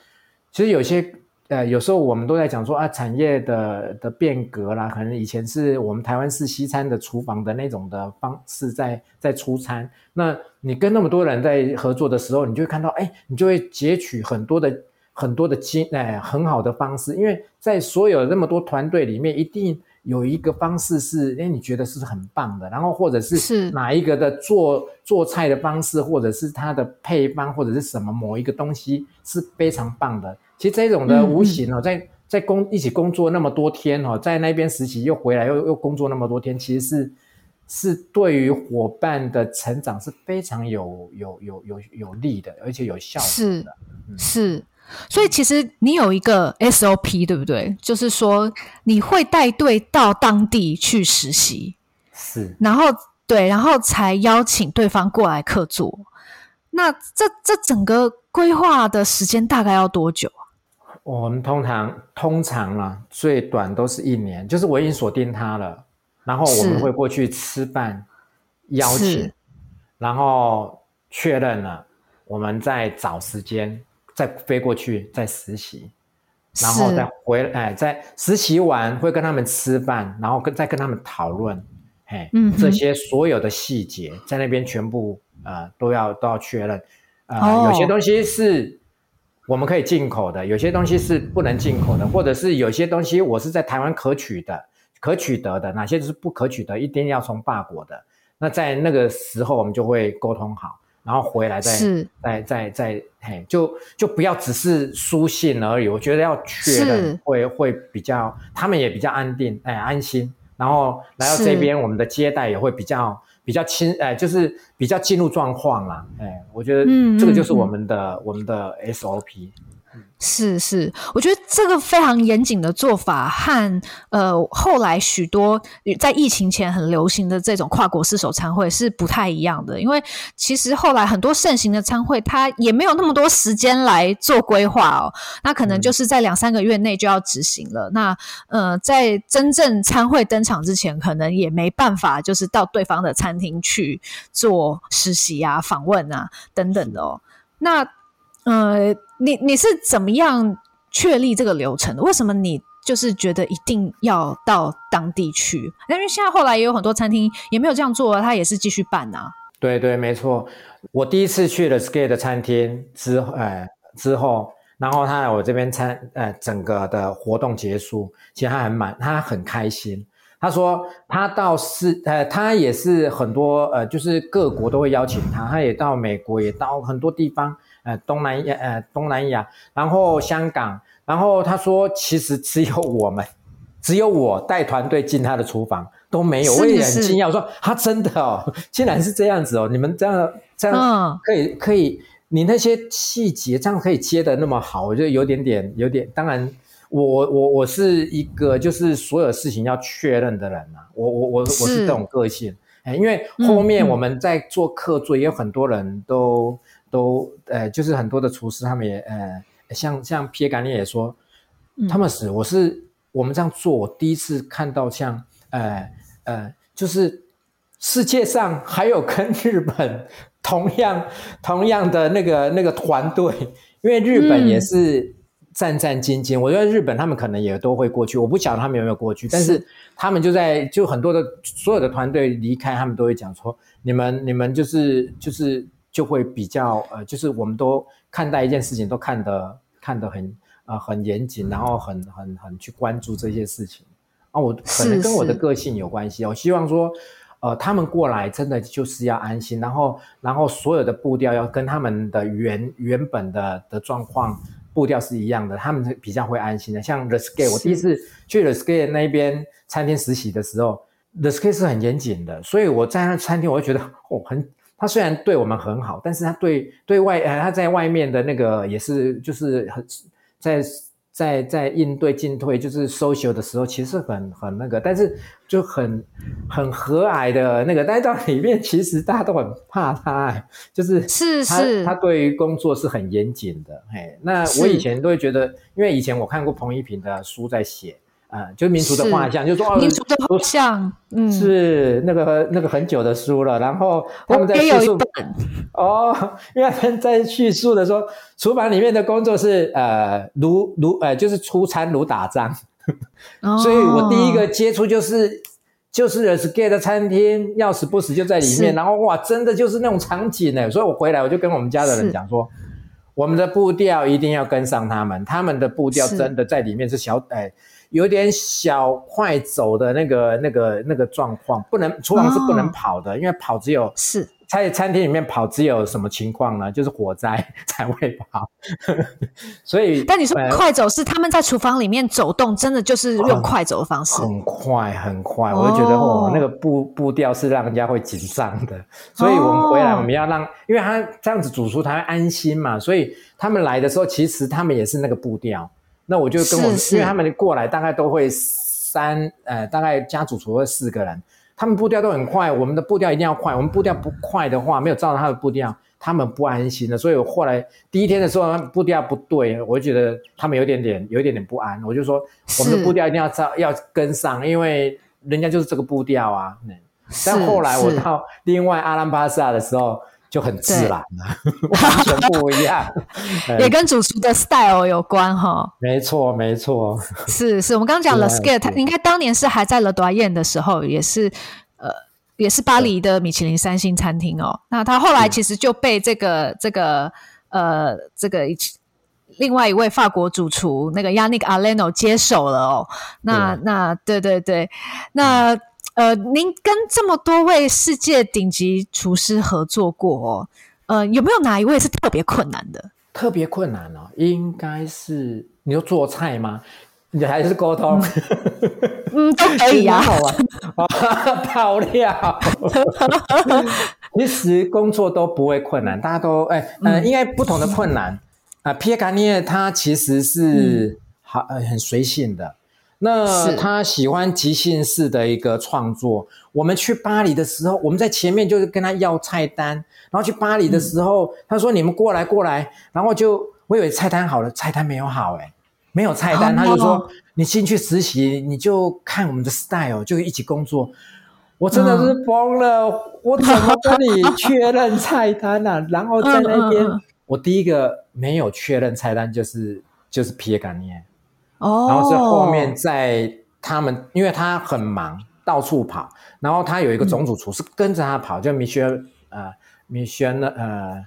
其实有些。呃，有时候我们都在讲说啊，产业的的变革啦，可能以前是我们台湾式西餐的厨房的那种的方式在在出餐。那你跟那么多人在合作的时候，你就会看到，哎，你就会截取很多的很多的经，哎，很好的方式。因为在所有那么多团队里面，一定有一个方式是，哎，你觉得是很棒的。然后或者是哪一个的做做菜的方式，或者是它的配方，或者是什么某一个东西是非常棒的。其实这种的无形哦，在在工一起工作那么多天哦，在那边实习又回来又又工作那么多天，其实是是对于伙伴的成长是非常有有有有有利的，而且有效果的。是、嗯、是，所以其实你有一个 SOP，对不对？就是说你会带队到当地去实习，是，然后对，然后才邀请对方过来客座。那这这整个规划的时间大概要多久啊？我们通常通常啊，最短都是一年，就是我已经锁定他了。然后我们会过去吃饭，邀请，然后确认了，我们再找时间再飞过去再实习，然后再回来，哎，在实习完会跟他们吃饭，然后跟再跟他们讨论，哎，嗯，这些所有的细节在那边全部呃都要都要确认，呃，哦，有些东西是我们可以进口的，有些东西是不能进口的，或者是有些东西我是在台湾可取的。可取得的，哪些是不可取得，一定要从霸国的。那在那个时候，我们就会沟通好，然后回来再再再再嘿，就就不要只是书信而已。我觉得要确认会，会会比较，他们也比较安定，哎，安心。然后来到这边，我们的接待也会比较比较亲，哎，就是比较进入状况啦。哎，我觉得这个就是我们的、嗯、我们的 SOP。是是，我觉得这个非常严谨的做法和呃后来许多在疫情前很流行的这种跨国四手参会是不太一样的，因为其实后来很多盛行的参会，它也没有那么多时间来做规划哦，那可能就是在两三个月内就要执行了。嗯、那呃，在真正参会登场之前，可能也没办法就是到对方的餐厅去做实习啊、访问啊等等的哦。那呃，你你是怎么样确立这个流程的？为什么你就是觉得一定要到当地去？因为现在后来也有很多餐厅也没有这样做，他也是继续办啊。对对，没错。我第一次去了 Sky 的餐厅之，呃，之后，然后他来我这边参，呃，整个的活动结束，其实他很满，他很开心。他说他到是，呃，他也是很多，呃，就是各国都会邀请他，他也到美国，也到很多地方。呃，东南亚，呃，东南亚，然后香港，然后他说，其实只有我们，只有我带团队进他的厨房都没有，我也很惊讶，我说他真的哦，竟然是这样子哦，你们这样这样可以、嗯、可以，你那些细节这样可以接的那么好，我觉得有点点有点，当然我我我我是一个就是所有事情要确认的人呐、啊，我我我我是这种个性，哎，因为后面我们在做客座，也有很多人都。嗯都呃，就是很多的厨师，他们也呃，像像皮耶甘尼也说，他们是我是我们这样做，我第一次看到像呃呃，就是世界上还有跟日本同样同样的那个那个团队，因为日本也是战战兢兢。嗯、我觉得日本他们可能也都会过去，我不晓得他们有没有过去，但是他们就在就很多的所有的团队离开，他们都会讲说，你们你们就是就是。就会比较呃，就是我们都看待一件事情都看得看得很啊、呃、很严谨，然后很很很去关注这些事情啊。我可能跟我的个性有关系，我希望说呃他们过来真的就是要安心，然后然后所有的步调要跟他们的原原本的的状况步调是一样的，他们比较会安心的。像 The Sky，我第一次去 The Sky 那边餐厅实习的时候，The Sky 是很严谨的，所以我在那餐厅我会觉得哦很。他虽然对我们很好，但是他对对外呃他在外面的那个也是就是很在在在应对进退就是 social 的时候，其实很很那个，但是就很很和蔼的那个，但是到里面其实大家都很怕他，就是是是他对于工作是很严谨的，嘿，那我以前都会觉得，因为以前我看过彭一平的书在写。啊，就是民族的画像，就是说民族的画像，嗯，是那个那个很久的书了。然后他们在叙述哦，因为他们在叙述的时候，*laughs* 厨房里面的工作是呃，如如呃，就是出餐如打仗。哦、所以我第一个接触就是就是 Sky 的餐厅，要死不死就在里面。然后哇，真的就是那种场景呢。所以我回来我就跟我们家的人讲说，我们的步调一定要跟上他们，他们的步调真的在里面是小哎。有点小快走的那个、那个、那个状况，不能厨房是不能跑的，哦、因为跑只有是在餐厅里面跑，只有什么情况呢？就是火灾 *laughs* 才会跑。*laughs* 所以，但你说快走是他们在厨房里面走动，真的就是用快走的方式，很快很快。我就觉得哦，那个步步调是让人家会紧张的。所以我们回来，我们要让，因为他这样子煮熟他会安心嘛，所以他们来的时候，其实他们也是那个步调。那我就跟我，因为他们过来大概都会三呃，大概家主厨会四个人。他们步调都很快，我们的步调一定要快。我们步调不快的话，没有照着他的步调，他们不安心的。所以我后来第一天的时候，步调不对，我就觉得他们有点点有一点点不安。我就说，我们的步调一定要照要跟上，因为人家就是这个步调啊。但后来我到另外阿兰巴萨的时候。就很自然了，完全不一样，*laughs* 也跟主厨的 style 有关哈。没错，没错，是是，我们刚刚讲了 Skip，他应该当年是还在 Le Doyen 的时候，也是呃，也是巴黎的米其林三星餐厅哦。那他后来其实就被这个这个呃这个另外一位法国主厨那个 Yannick Aleno 接手了哦。那那对对对，那。嗯呃，您跟这么多位世界顶级厨师合作过哦，呃，有没有哪一位是特别困难的？特别困难哦，应该是你说做菜吗？你还是沟通？*laughs* 嗯，都可以啊。好啊，*laughs* 爆料。其实工作都不会困难，大家都哎，呃，应该不同的困难啊。皮耶加涅他其实是好呃很随性的。那他喜欢即兴式的一个创作。我们去巴黎的时候，我们在前面就是跟他要菜单，然后去巴黎的时候，嗯、他说：“你们过来过来。”然后就我以为菜单好了，菜单没有好，诶没有菜单。他就说：“你进去实习，你就看我们的 style，就一起工作。”我真的是疯了，嗯、我怎么跟你确认菜单呢、啊？*laughs* 然后在那边，嗯、我第一个没有确认菜单就是就是皮耶加涅。哦，然后是后面在他们，因为他很忙，到处跑。然后他有一个总主厨是跟着他跑，嗯、叫米歇尔，呃，米歇尔，呃，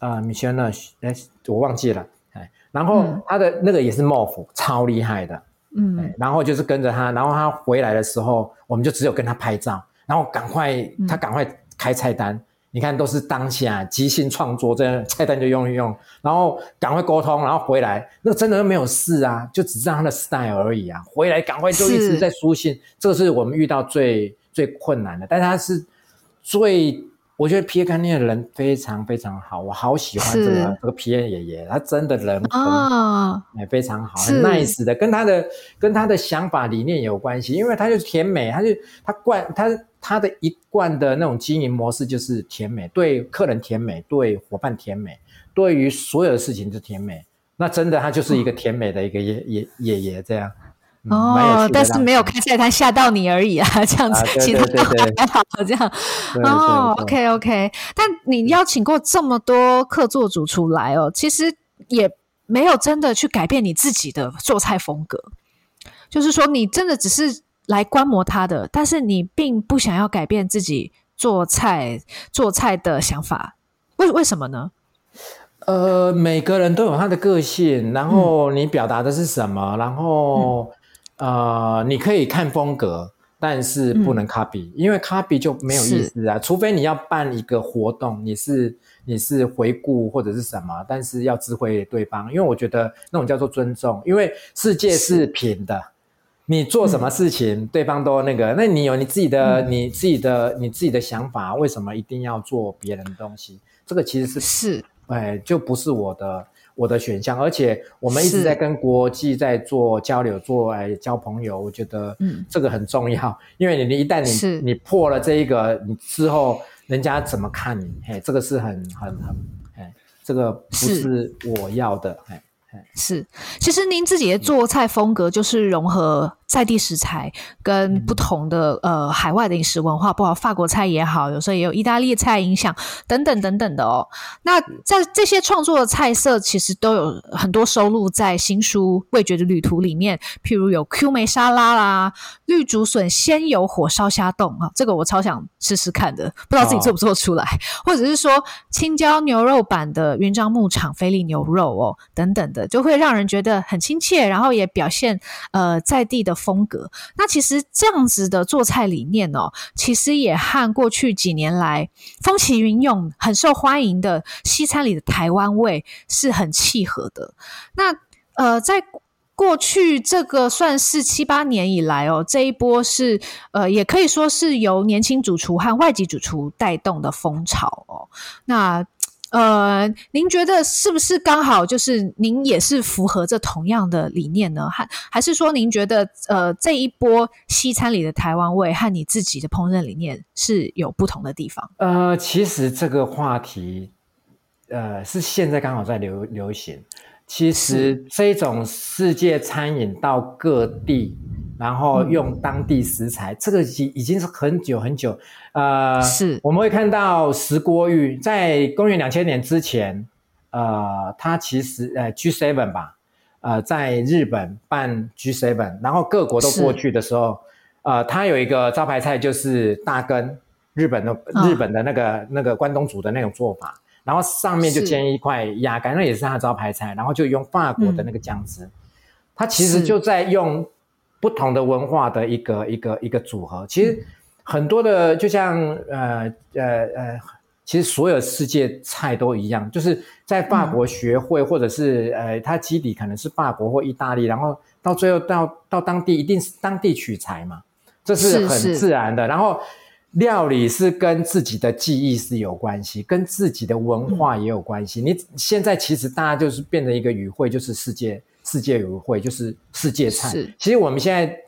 呃，米歇尔，哎，我忘记了，哎。然后他的那个也是莫夫，超厉害的，嗯。然后就是跟着他，然后他回来的时候，我们就只有跟他拍照，然后赶快他赶快开菜单。嗯你看，都是当下即兴创作，这样菜单就用一用，然后赶快沟通，然后回来，那真的没有事啊，就只知道他的 style 而已啊。回来赶快就一直在书信，这个是我们遇到最最困难的。但他是最，我觉得皮耶加涅的人非常非常好，我好喜欢这个是这个皮耶爷爷，他真的人很好，也、哦、非常好，很 nice 的，跟他的跟他的想法理念有关系，因为他就是甜美，他就他惯他。他的一贯的那种经营模式就是甜美，对客人甜美，对伙伴甜美，对于所有的事情都甜美。那真的，他就是一个甜美的一个爷爷爷爷这样。哦，但是没有开菜单吓到你而已啊，这样子，其他都还好这样。哦，OK OK。但你邀请过这么多客座主出来哦，其实也没有真的去改变你自己的做菜风格，就是说你真的只是。来观摩他的，但是你并不想要改变自己做菜做菜的想法，为为什么呢？呃，每个人都有他的个性，然后你表达的是什么，嗯、然后、嗯、呃，你可以看风格，但是不能 copy，、嗯、因为 copy 就没有意思啊。除非你要办一个活动，你是你是回顾或者是什么，但是要知会对方，因为我觉得那种叫做尊重，因为世界是平的。你做什么事情，嗯、对方都那个，那你有你自己的、嗯、你自己的、你自己的想法，为什么一定要做别人的东西？这个其实是是，哎，就不是我的我的选项。而且我们一直在跟国际在做交流，做哎交朋友，我觉得嗯，这个很重要。嗯、*laughs* 因为你一旦你你破了这一个，你之后人家怎么看你？嘿，这个是很很很，哎，这个不是我要的，哎。是，其实您自己的做菜风格就是融合在地食材跟不同的呃海外的饮食文化，包括法国菜也好，有时候也有意大利菜影响等等等等的哦。那在这些创作的菜色，其实都有很多收录在新书《味觉的旅途》里面，譬如有 Q 梅沙拉啦、绿竹笋鲜油火烧虾冻啊，这个我超想试试看的，不知道自己做不做出来，哦、或者是说青椒牛肉版的云漳牧场菲力牛肉哦等等的，就会让人觉得很亲切，然后也表现呃在地的。风格。那其实这样子的做菜理念哦，其实也和过去几年来风起云涌、很受欢迎的西餐里的台湾味是很契合的。那呃，在过去这个算是七八年以来哦，这一波是呃，也可以说是由年轻主厨和外籍主厨带动的风潮哦。那呃，您觉得是不是刚好就是您也是符合这同样的理念呢？还还是说您觉得呃，这一波西餐里的台湾味和你自己的烹饪理念是有不同的地方？呃，其实这个话题呃是现在刚好在流流行。其实这种世界餐饮到各地，然后用当地食材，嗯、这个已已经是很久很久。呃，是我们会看到石锅玉在公元两千年之前，呃，它其实呃 G7 吧，呃，在日本办 G7，然后各国都过去的时候，呃，它有一个招牌菜就是大根，日本的、哦、日本的那个那个关东煮的那种做法。然后上面就煎一块鸭肝，那也是他的招牌菜。然后就用法国的那个酱汁，他、嗯、其实就在用不同的文化的一个一个一个组合。其实很多的，就像呃呃呃，其实所有世界菜都一样，就是在法国学会，嗯、或者是呃，它基底可能是法国或意大利，然后到最后到到当地一定是当地取材嘛，这是很自然的。是是然后。料理是跟自己的记忆是有关系，跟自己的文化也有关系。嗯、你现在其实大家就是变成一个语汇，就是世界世界语汇，就是世界菜。是其实我们现在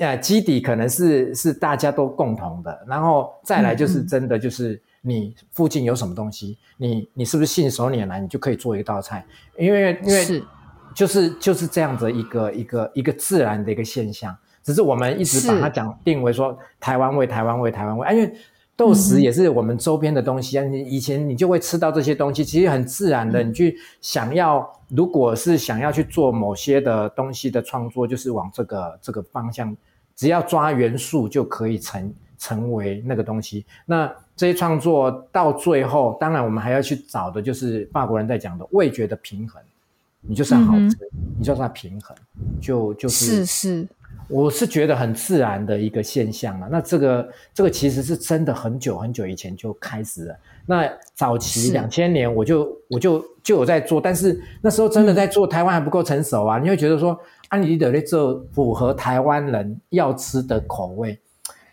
呃基底可能是是大家都共同的，然后再来就是真的就是你附近有什么东西，嗯、你你是不是信手拈来，你就可以做一道菜，因为因为是就是就是这样子一个一个一个自然的一个现象。只是我们一直把它讲定为说台湾味，台湾味，台湾味。因为豆豉也是我们周边的东西啊。你以前你就会吃到这些东西，其实很自然的。你去想要，如果是想要去做某些的东西的创作，就是往这个这个方向，只要抓元素就可以成成为那个东西。那这些创作到最后，当然我们还要去找的就是法国人在讲的味觉的平衡。你就是要好吃，你就是要平衡，就就是是是。我是觉得很自然的一个现象啊，那这个这个其实是真的很久很久以前就开始了。那早期两千年我就我就就有在做，但是那时候真的在做，台湾还不够成熟啊。你会觉得说，安妮的这符合台湾人要吃的口味，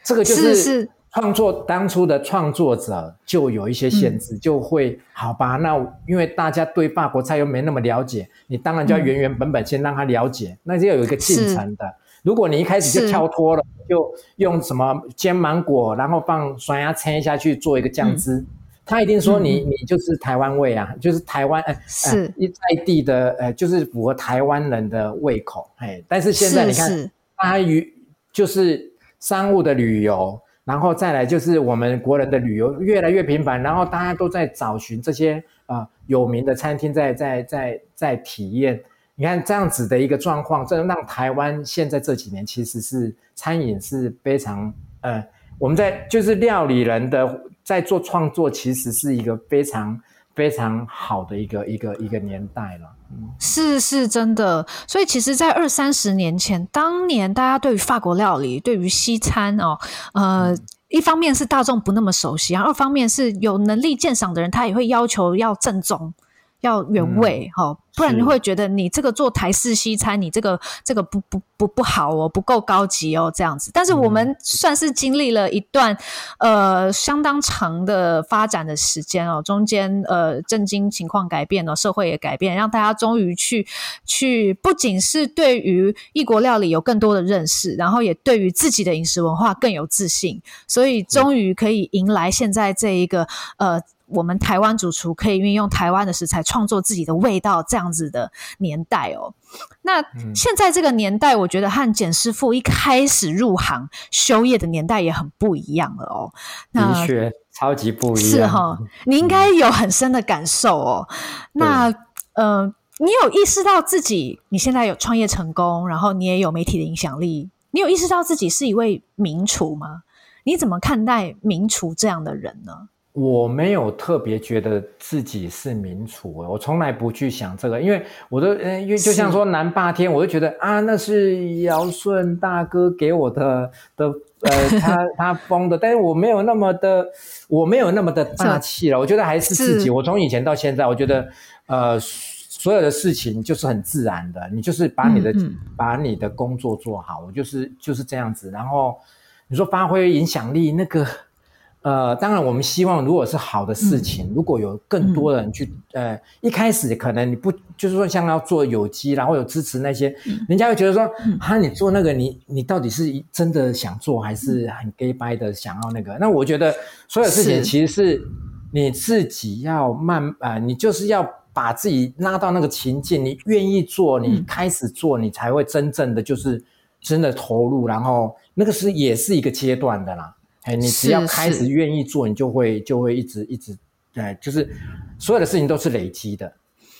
这个就是创作当初的创作者就有一些限制，就会好吧？那因为大家对法国菜又没那么了解，你当然就要原原本本先让他了解，那就有一个进程的。如果你一开始就跳脱了，就用什么煎芒果，然后放酸芽切下去做一个酱汁，嗯、他一定说你、嗯、你就是台湾味啊，就是台湾呃是一在地的呃，就是符合台湾人的胃口。嘿，但是现在你看，大于就是商务的旅游，然后再来就是我们国人的旅游越来越频繁，然后大家都在找寻这些啊、呃、有名的餐厅在，在在在在体验。你看这样子的一个状况，这让台湾现在这几年其实是餐饮是非常呃，我们在就是料理人的在做创作，其实是一个非常非常好的一个一个一个年代了。嗯，是是真的。所以其实，在二三十年前，当年大家对于法国料理、对于西餐哦，呃，嗯、一方面是大众不那么熟悉，二方面是有能力鉴赏的人，他也会要求要正宗。要原味哈，嗯、不然你会觉得你这个做台式西餐，你这个这个不不不不好哦，不够高级哦，这样子。但是我们算是经历了一段、嗯、呃相当长的发展的时间哦，中间呃政经情况改变了，社会也改变，让大家终于去去不仅是对于异国料理有更多的认识，然后也对于自己的饮食文化更有自信，所以终于可以迎来现在这一个呃。我们台湾主厨可以运用台湾的食材创作自己的味道，这样子的年代哦。那现在这个年代，我觉得和简师傅一开始入行修业的年代也很不一样了哦。那的确，超级不一样。是哈，*laughs* 你应该有很深的感受哦。嗯、那呃，你有意识到自己你现在有创业成功，然后你也有媒体的影响力，你有意识到自己是一位名厨吗？你怎么看待名厨这样的人呢？我没有特别觉得自己是名厨，我从来不去想这个，因为我都，嗯，因为就像说南霸天，我就觉得啊，那是尧舜大哥给我的的，呃，他 *laughs* 他封的，但是我没有那么的，我没有那么的大气了，我觉得还是自己，我从以前到现在，我觉得，呃，所有的事情就是很自然的，你就是把你的嗯嗯。把你的工作做好，我就是就是这样子，然后你说发挥影响力那个。呃，当然，我们希望如果是好的事情，嗯、如果有更多人去，嗯、呃，一开始可能你不就是说像要做有机，然后有支持那些，嗯、人家会觉得说，哈、嗯，你做那个你，你你到底是真的想做，还是很 gay 掰的想要那个？那我觉得所有事情其实是你自己要慢啊、呃，你就是要把自己拉到那个情境，你愿意做，你开始做，你才会真正的就是真的投入，然后那个是也是一个阶段的啦。哎，你只要开始愿意做，你就会就会一直一直，哎，就是所有的事情都是累积的。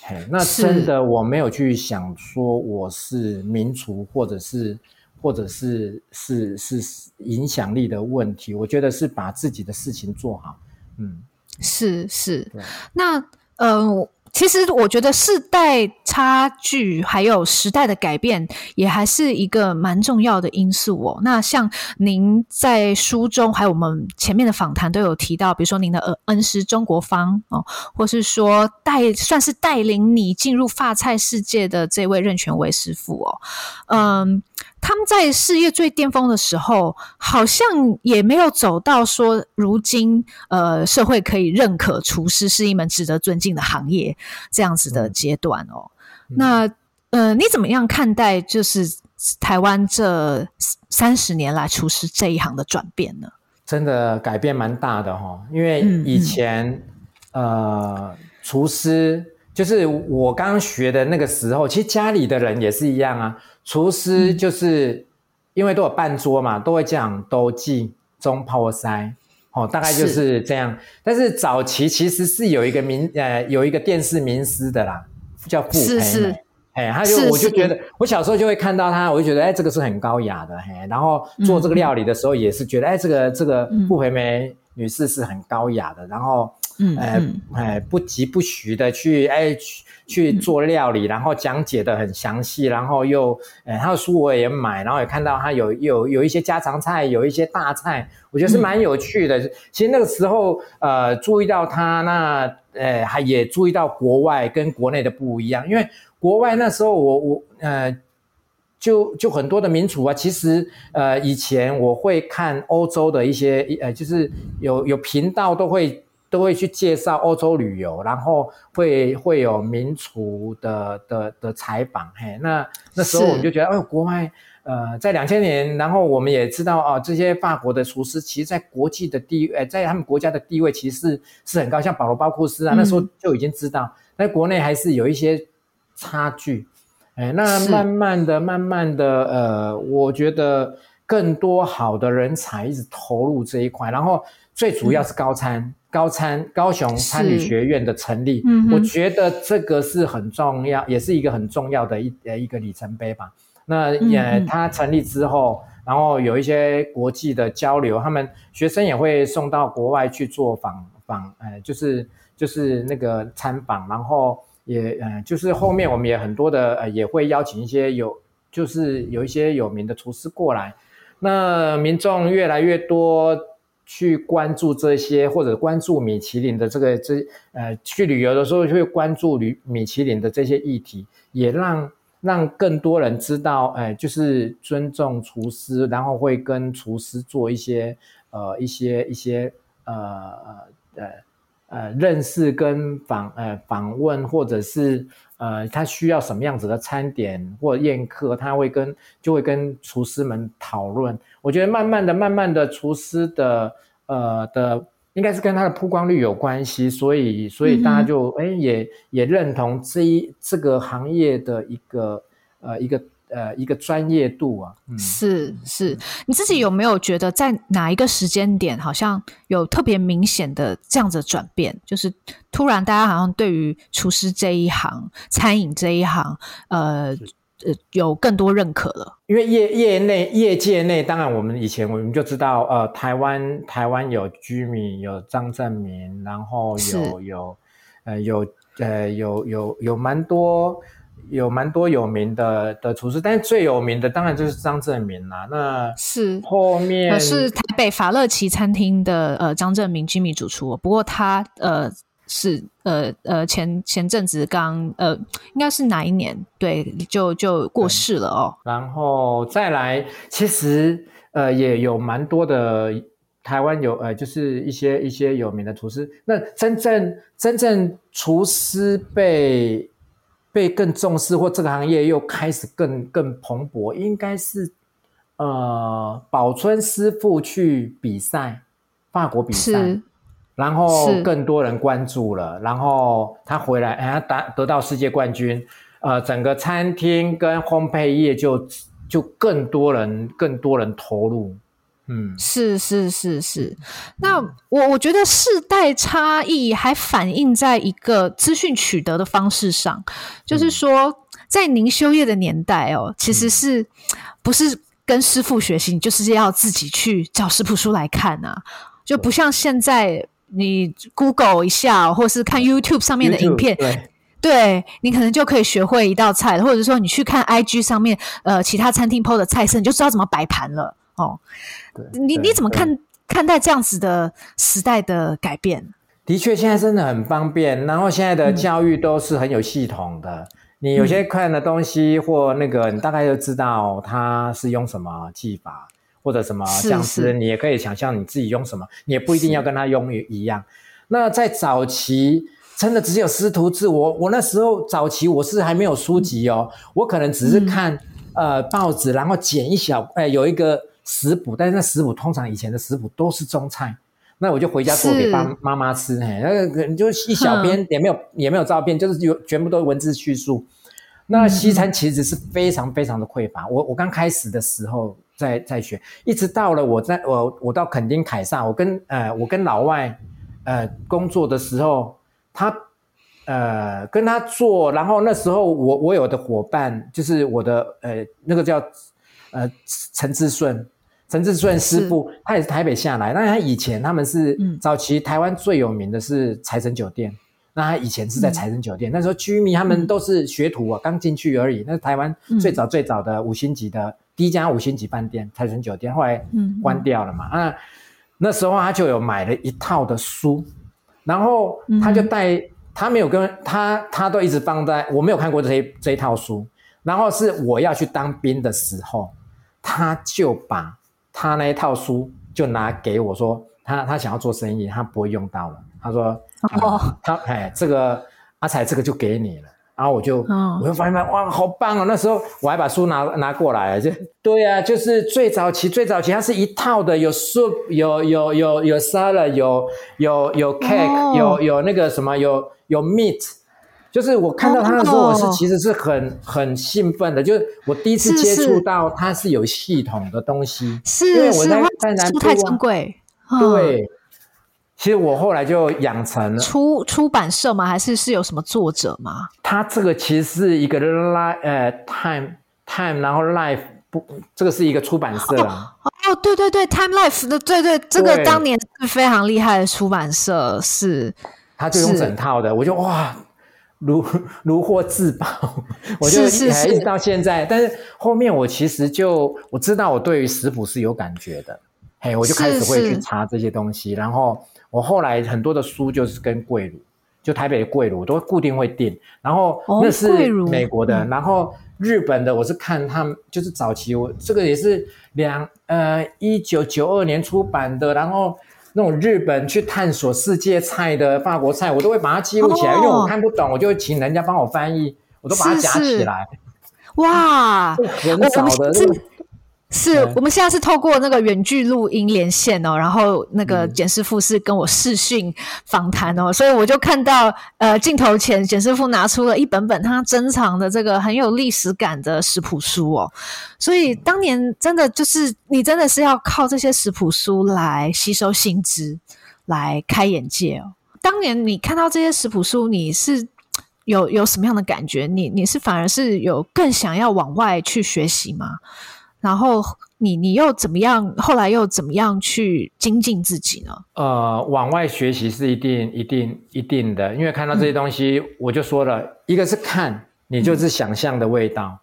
哎，那真的我没有去想说我是名厨，或者是或者是是是影响力的问题。我觉得是把自己的事情做好。嗯，是是。那呃。其实我觉得世代差距还有时代的改变，也还是一个蛮重要的因素哦。那像您在书中，还有我们前面的访谈都有提到，比如说您的恩恩师中国方哦，或是说带算是带领你进入发菜世界的这位任全维师傅哦，嗯。他们在事业最巅峰的时候，好像也没有走到说如今呃社会可以认可厨师是一门值得尊敬的行业这样子的阶段哦。嗯、那呃，你怎么样看待就是台湾这三十年来厨师这一行的转变呢？真的改变蛮大的哈、哦，因为以前、嗯嗯、呃厨师就是我刚刚学的那个时候，其实家里的人也是一样啊。厨师就是因为都有半桌嘛，都会讲都记中泡塞，哦，大概就是这样。是但是早期其实是有一个名呃，有一个电视名师的啦，叫傅培梅，是。是哎，他就是我就觉得，我小时候就会看到他，我就觉得，哎，这个是很高雅的，嘿，然后做这个料理的时候也是觉得，嗯、哎，这个这个傅培梅女士是很高雅的，然后，嗯，哎，哎，不疾不徐的去，哎。去做料理，然后讲解的很详细，然后又，呃，他的书我也买，然后也看到他有有有一些家常菜，有一些大菜，我觉得是蛮有趣的。嗯、其实那个时候，呃，注意到他，那，呃，还也注意到国外跟国内的不一样，因为国外那时候我我，呃，就就很多的名厨啊，其实，呃，以前我会看欧洲的一些，呃，就是有有频道都会。都会去介绍欧洲旅游，然后会会有名厨的的的采访，嘿，那那时候我们就觉得，是哦，国外，呃，在两千年，然后我们也知道啊，这些法国的厨师，其实，在国际的地位，在他们国家的地位，其实是是很高，像保罗包库斯啊，嗯、那时候就已经知道，在国内还是有一些差距，哎，那慢慢的、慢慢的，呃，我觉得更多好的人才一直投入这一块，然后最主要是高参。嗯高参高雄餐旅学院的成立，嗯，我觉得这个是很重要，也是一个很重要的一呃一个里程碑吧。那也、嗯、它成立之后，然后有一些国际的交流，他们学生也会送到国外去做访访，呃，就是就是那个参访，然后也呃就是后面我们也很多的呃也会邀请一些有就是有一些有名的厨师过来，那民众越来越多。去关注这些，或者关注米其林的这个这呃，去旅游的时候就会关注旅米其林的这些议题，也让让更多人知道，哎、呃，就是尊重厨师，然后会跟厨师做一些呃一些一些呃呃呃呃认识跟访呃访问，或者是呃他需要什么样子的餐点或宴客，他会跟就会跟厨师们讨论。我觉得慢慢的、慢慢的，厨师的呃的，应该是跟他的曝光率有关系，所以所以大家就哎、也也认同这一这个行业的一个呃一个呃一个专业度啊。嗯、是是，你自己有没有觉得在哪一个时间点，好像有特别明显的这样子的转变？就是突然大家好像对于厨师这一行、餐饮这一行，呃。呃有更多认可了。因为业业内业界内，当然我们以前我们就知道，呃，台湾台湾有居民有张正明，然后有有呃有呃有有有蛮多有蛮多有名的的厨师，但是最有名的当然就是张正明啦。那是后面、呃、是台北法乐奇餐厅的呃张正明 Jimmy 主厨，不过他呃。是呃呃前前阵子刚呃应该是哪一年对就就过世了哦，然后再来其实呃也有蛮多的台湾有呃就是一些一些有名的厨师，那真正真正厨师被被更重视或这个行业又开始更更蓬勃，应该是呃宝春师傅去比赛法国比赛。然后更多人关注了，然后他回来，哎，他得得到世界冠军，呃，整个餐厅跟烘焙业就就更多人更多人投入，嗯，是是是是。那我我觉得世代差异还反映在一个资讯取得的方式上，就是说，在您修业的年代哦，其实是不是跟师傅学习，你就是要自己去找食谱书来看啊，就不像现在。你 Google 一下，或是看 YouTube 上面的影片，对，对你可能就可以学会一道菜，或者说你去看 IG 上面呃其他餐厅 PO 的菜色，你就知道怎么摆盘了哦。你你怎么看看待这样子的时代的改变？的确，现在真的很方便，然后现在的教育都是很有系统的。嗯、你有些看的东西或那个，你大概就知道它是用什么技法。或者什么酱汁，你也可以想象你自己用什么，你也不一定要跟他用一样。那在早期，真的只有师徒制。我我那时候早期我是还没有书籍哦，我可能只是看、嗯、呃报纸，然后剪一小哎有一个食谱，但是那食谱通常以前的食谱都是中菜，那我就回家做给爸妈妈吃。嘿，那个就一小篇也没有也没有照片，就是有全部都是文字叙述。那西餐其实是非常非常的匮乏。我我刚开始的时候。在在学，一直到了我在我我到垦丁凯撒，我跟呃我跟老外呃工作的时候，他呃跟他做，然后那时候我我有的伙伴就是我的呃那个叫呃陈志顺，陈志顺师傅，他也是台北下来，那他以前他们是早期台湾最有名的是财神酒店，那他以前是在财神酒店，那时候居民他们都是学徒啊，刚进去而已，那是台湾最早最早的五星级的。第一家五星级饭店财神酒店，后来关掉了嘛？嗯、啊，那时候他就有买了一套的书，然后他就带，嗯、他没有跟他，他都一直放在，我没有看过这一这一套书。然后是我要去当兵的时候，他就把他那一套书就拿给我说，他他想要做生意，他不会用到了。他说，哦，嗯、他哎，这个阿财，这个就给你了。然后我就，哦、我就发现哇，好棒哦！那时候我还把书拿拿过来，就对啊，就是最早期，最早期它是一套的，有 soup，有有有有 salad，有有有 cake，、哦、有有那个什么，有有 meat。就是我看到他的时候，我是其实是很、哦、很兴奋的，就是我第一次接触到它是有系统的东西，是因为我在在南部，太珍贵，对。哦其实我后来就养成了出出版社吗？还是是有什么作者吗？他这个其实是一个 life 呃 time time，然后 life 不，这个是一个出版社哦，哦，对对对，time life 的，对对，这个当年是非常厉害的出版社，是。他就用整套的，我就哇，如 *laughs* 如获至宝，我就还一直到现在。但是后面我其实就我知道我对于食谱是有感觉的，嘿，我就开始会去查这些东西，然后。我后来很多的书就是跟桂鲁，就台北的桂鲁，我都固定会订。然后那是美国的，哦、然后日本的，我是看他们就是早期，我这个也是两呃一九九二年出版的。然后那种日本去探索世界菜的法国菜，我都会把它记录起来，哦、因为我看不懂，我就会请人家帮我翻译，我都把它夹起来。是是哇，很少的。是我们现在是透过那个远距录音连线哦，然后那个简师傅是跟我视讯访谈哦，所以我就看到呃镜头前简师傅拿出了一本本他珍藏的这个很有历史感的食谱书哦，所以当年真的就是你真的是要靠这些食谱书来吸收新知，来开眼界哦。当年你看到这些食谱书，你是有有什么样的感觉？你你是反而是有更想要往外去学习吗？然后你你又怎么样？后来又怎么样去精进自己呢？呃，往外学习是一定一定一定的，因为看到这些东西，嗯、我就说了一个是看，你就是想象的味道。嗯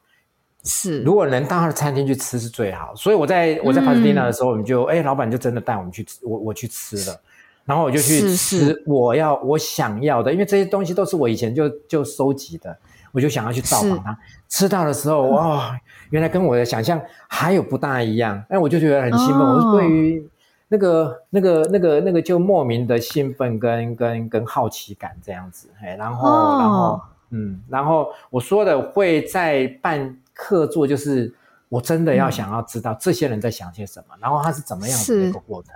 是，如果能到他的餐厅去吃是最好。所以我在我在帕斯蒂娜的时候，我们就哎、嗯，老板就真的带我们去吃，我我去吃了，然后我就去吃我要我想要的，因为这些东西都是我以前就就收集的，我就想要去造访它。吃到的时候，哇，原来跟我的想象还有不大一样，哎，我就觉得很兴奋。哦、我对于那个那个那个那个就莫名的兴奋跟跟跟好奇感这样子，哎，然后、哦、然后嗯，然后我说的会在办。客座就是我真的要想要知道这些人在想些什么，嗯、然后他是怎么样的一个过程。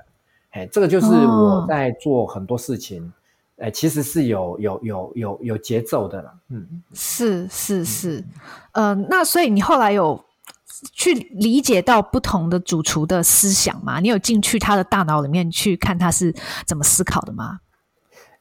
哎，这个就是我在做很多事情，哎、哦，其实是有有有有有节奏的了。嗯，是是是，嗯、呃，那所以你后来有去理解到不同的主厨的思想吗？你有进去他的大脑里面去看他是怎么思考的吗？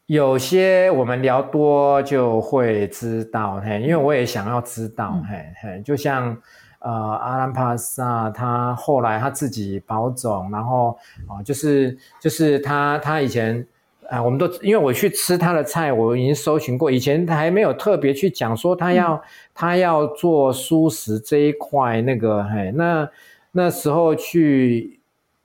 有些我们聊多就会知道，嘿，因为我也想要知道，嗯、嘿嘿，就像呃阿兰帕萨，他后来他自己保种，然后啊、呃，就是就是他他以前啊、呃，我们都因为我去吃他的菜，我已经搜寻过，以前他还没有特别去讲说他要、嗯、他要做素食这一块，那个嘿，那那时候去。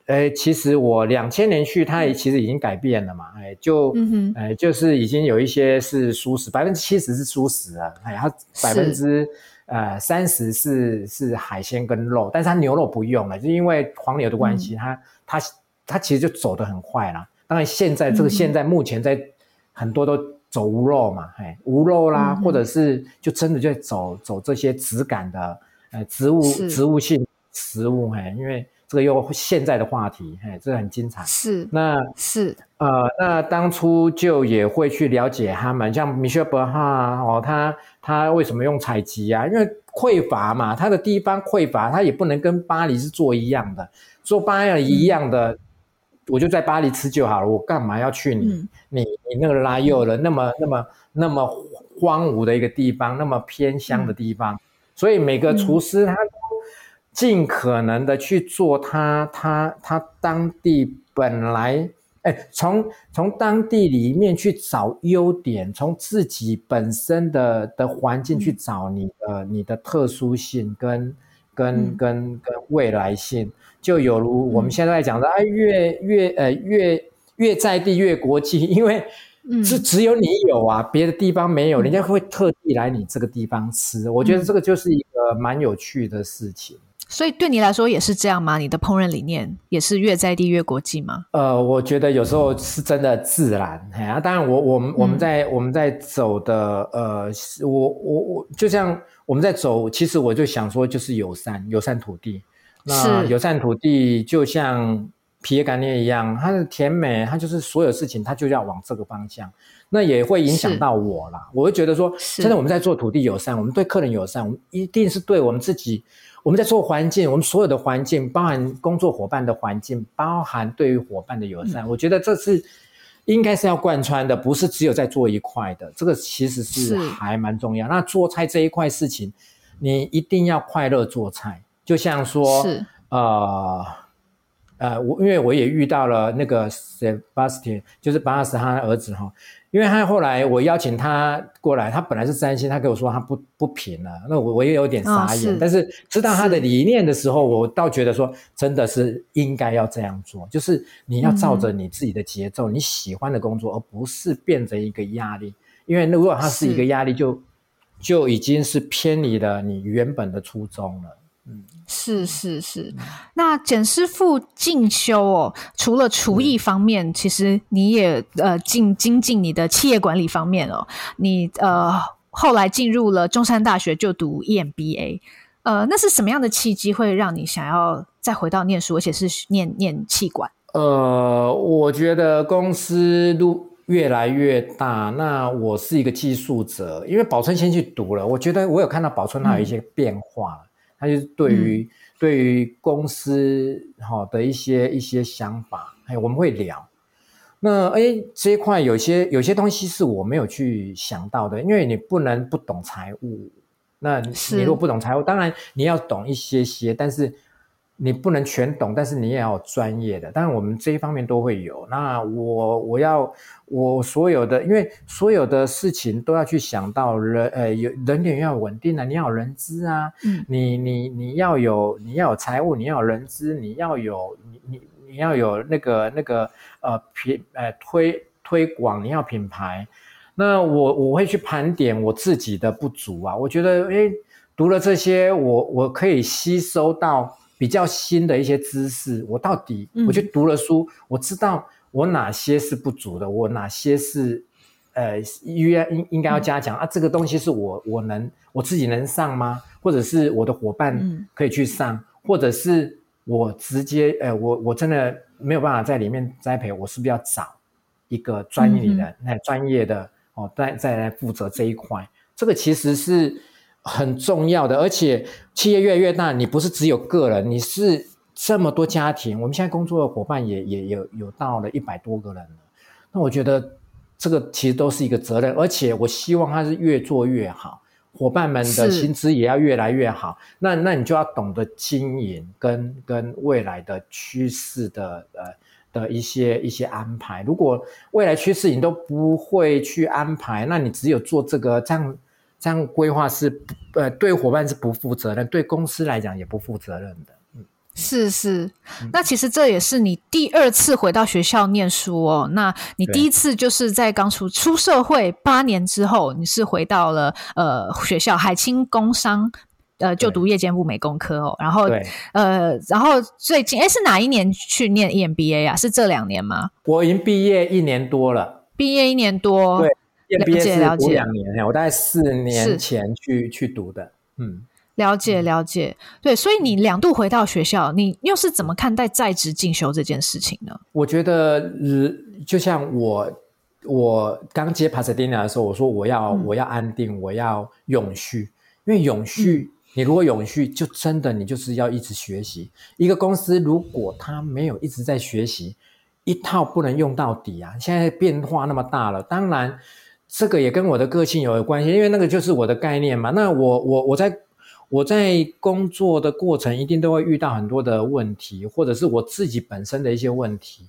哎，其实我两千年去，他也其实已经改变了嘛。哎，就，嗯哼，哎，就是已经有一些是素食，百分之七十是素食啊。哎，他百分之呃三十是是海鲜跟肉，但是它牛肉不用了，就因为黄牛的关系，它、嗯、它它其实就走得很快了。当然，现在这个现在目前在很多都走无肉嘛，哎，无肉啦，嗯、或者是就真的就走走这些质感的呃植物植物性食物，哎，因为。这个又现在的话题，嘿，这个很精彩。是，那是呃，那当初就也会去了解他们，像米歇尔·伯哈哦，他他为什么用采集啊？因为匮乏嘛，他的地方匮乏，他也不能跟巴黎是做一样的，做巴黎一样的，嗯、我就在巴黎吃就好了，我干嘛要去你、嗯、你你那个拉又了那么那么那么荒芜的一个地方，那么偏乡的地方？嗯、所以每个厨师他。都尽可能的去做他他他当地本来哎，从从当地里面去找优点，从自己本身的的环境去找你的、嗯、你的特殊性跟跟、嗯、跟跟未来性，就有如我们现在在讲的，哎、嗯，越越呃越越在地越国际，因为是只有你有啊，别的地方没有，人家会特地来你这个地方吃，我觉得这个就是一个蛮有趣的事情。所以对你来说也是这样吗？你的烹饪理念也是越在地越国际吗？呃，我觉得有时候是真的自然。哎呀，当然我我们我们在、嗯、我们在走的呃，我我我就像我们在走，其实我就想说就是友善友善土地。那友善土地就像皮耶干涅一样，它的甜美，它就是所有事情它就要往这个方向。那也会影响到我啦。我会觉得说，现在我们在做土地友善，我们对客人友善，我们一定是对我们自己。我们在做环境，我们所有的环境，包含工作伙伴的环境，包含对于伙伴的友善，嗯、我觉得这是应该是要贯穿的，不是只有在做一块的。这个其实是还蛮重要。那做菜这一块事情，你一定要快乐做菜，就像说，是呃呃，我因为我也遇到了那个 Sebastian，就是巴尔斯他的儿子哈。因为他后来我邀请他过来，他本来是三星，他跟我说他不不评了，那我我也有点傻眼。哦、但是知道他的理念的时候，我倒觉得说真的是应该要这样做，就是你要照着你自己的节奏，嗯、你喜欢的工作，而不是变成一个压力。因为如果它是一个压力就，就就已经是偏离了你原本的初衷了。嗯，是是是，那简师傅进修哦，除了厨艺方面，嗯、其实你也呃进精进你的企业管理方面哦。你呃后来进入了中山大学就读 EMBA，呃，那是什么样的契机会让你想要再回到念书，而且是念念气管？呃，我觉得公司路越来越大，那我是一个技术者，因为宝春先去读了，我觉得我有看到宝春他有一些变化。嗯他就是对于、嗯、对于公司好的一些一些想法，哎，我们会聊。那哎，这一块有些有些东西是我没有去想到的，因为你不能不懂财务。那你如果不懂财务，当然你要懂一些些，但是你不能全懂，但是你也要有专业的。当然我们这一方面都会有。那我我要我所有的，因为所有的事情都要去想到人，呃，有人点要稳定啊，你要有人资啊，嗯，你你你要有你要有财务，你要有人资，你要有你你你要有那个那个呃品呃推推广，你要品牌。那我我会去盘点我自己的不足啊，我觉得诶，读了这些，我我可以吸收到比较新的一些知识。我到底我去读了书，嗯、我知道我哪些是不足的，我哪些是呃应应应该要加强、嗯、啊？这个东西是我我能我自己能上吗？或者是我的伙伴可以去上，嗯、或者是我直接呃我我真的没有办法在里面栽培，我是不是要找一个专业的那、嗯、专业的？哦，再再来负责这一块，这个其实是很重要的。而且企业越来越大，你不是只有个人，你是这么多家庭。我们现在工作的伙伴也也有有到了一百多个人了。那我觉得这个其实都是一个责任，而且我希望它是越做越好，伙伴们的薪资也要越来越好。那那你就要懂得经营跟跟未来的趋势的呃。的一些一些安排，如果未来趋势你都不会去安排，那你只有做这个这样这样规划是呃对伙伴是不负责任，对公司来讲也不负责任的。嗯，是是，那其实这也是你第二次回到学校念书哦。那你第一次就是在刚出出社会八年之后，你是回到了呃学校海清工商。呃，就读夜间部美工科哦，然后呃，然后最近哎，是哪一年去念 EMBA 啊？是这两年吗？我已经毕业一年多了，毕业一年多，对，了解了解，两年，我大概四年前去去读的，嗯，了解了解，对，所以你两度回到学校，你又是怎么看待在职进修这件事情呢？我觉得，就像我我刚接 Pasadena 的时候，我说我要、嗯、我要安定，我要永续，因为永续。嗯你如果永续，就真的你就是要一直学习。一个公司如果它没有一直在学习，一套不能用到底啊！现在变化那么大了，当然这个也跟我的个性有关系，因为那个就是我的概念嘛。那我我我在我在工作的过程一定都会遇到很多的问题，或者是我自己本身的一些问题。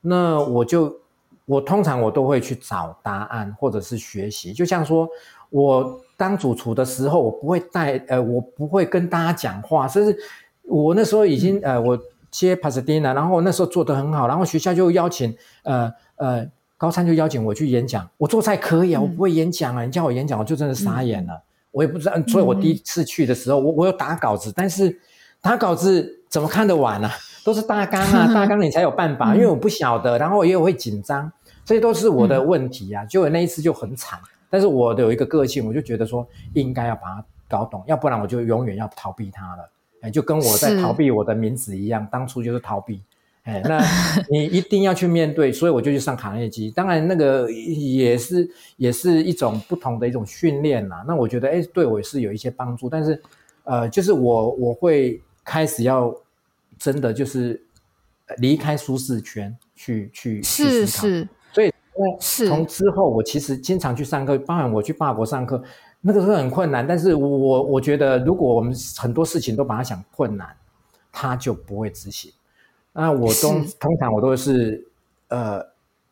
那我就我通常我都会去找答案，或者是学习。就像说我。当主厨的时候，我不会带，呃，我不会跟大家讲话，甚至我那时候已经，呃，我接 Pasadena，然后那时候做得很好，然后学校就邀请，呃呃，高三就邀请我去演讲，我做菜可以啊，我不会演讲啊，你叫我演讲，我就真的傻眼了，嗯、我也不知道，所以我第一次去的时候，我我有打稿子，但是打稿子怎么看得完啊？*laughs* 都是大纲啊，*laughs* 大纲你才有办法，因为我不晓得，然后我也会紧张，这些都是我的问题啊，就那一次就很惨。但是我的有一个个性，我就觉得说应该要把它搞懂，要不然我就永远要逃避它了。哎，就跟我在逃避我的名字一样，当初就是逃避。哎，那你一定要去面对，所以我就去上卡内基。当然，那个也是也是一种不同的一种训练啦。那我觉得，哎，对我也是有一些帮助。但是，呃，就是我我会开始要真的就是离开舒适圈去去去思考。是是。是从之后，我其实经常去上课，包含我去法国上课，那个时候很困难。但是我我觉得，如果我们很多事情都把它想困难，他就不会执行。那我 *laughs* 通通常我都是呃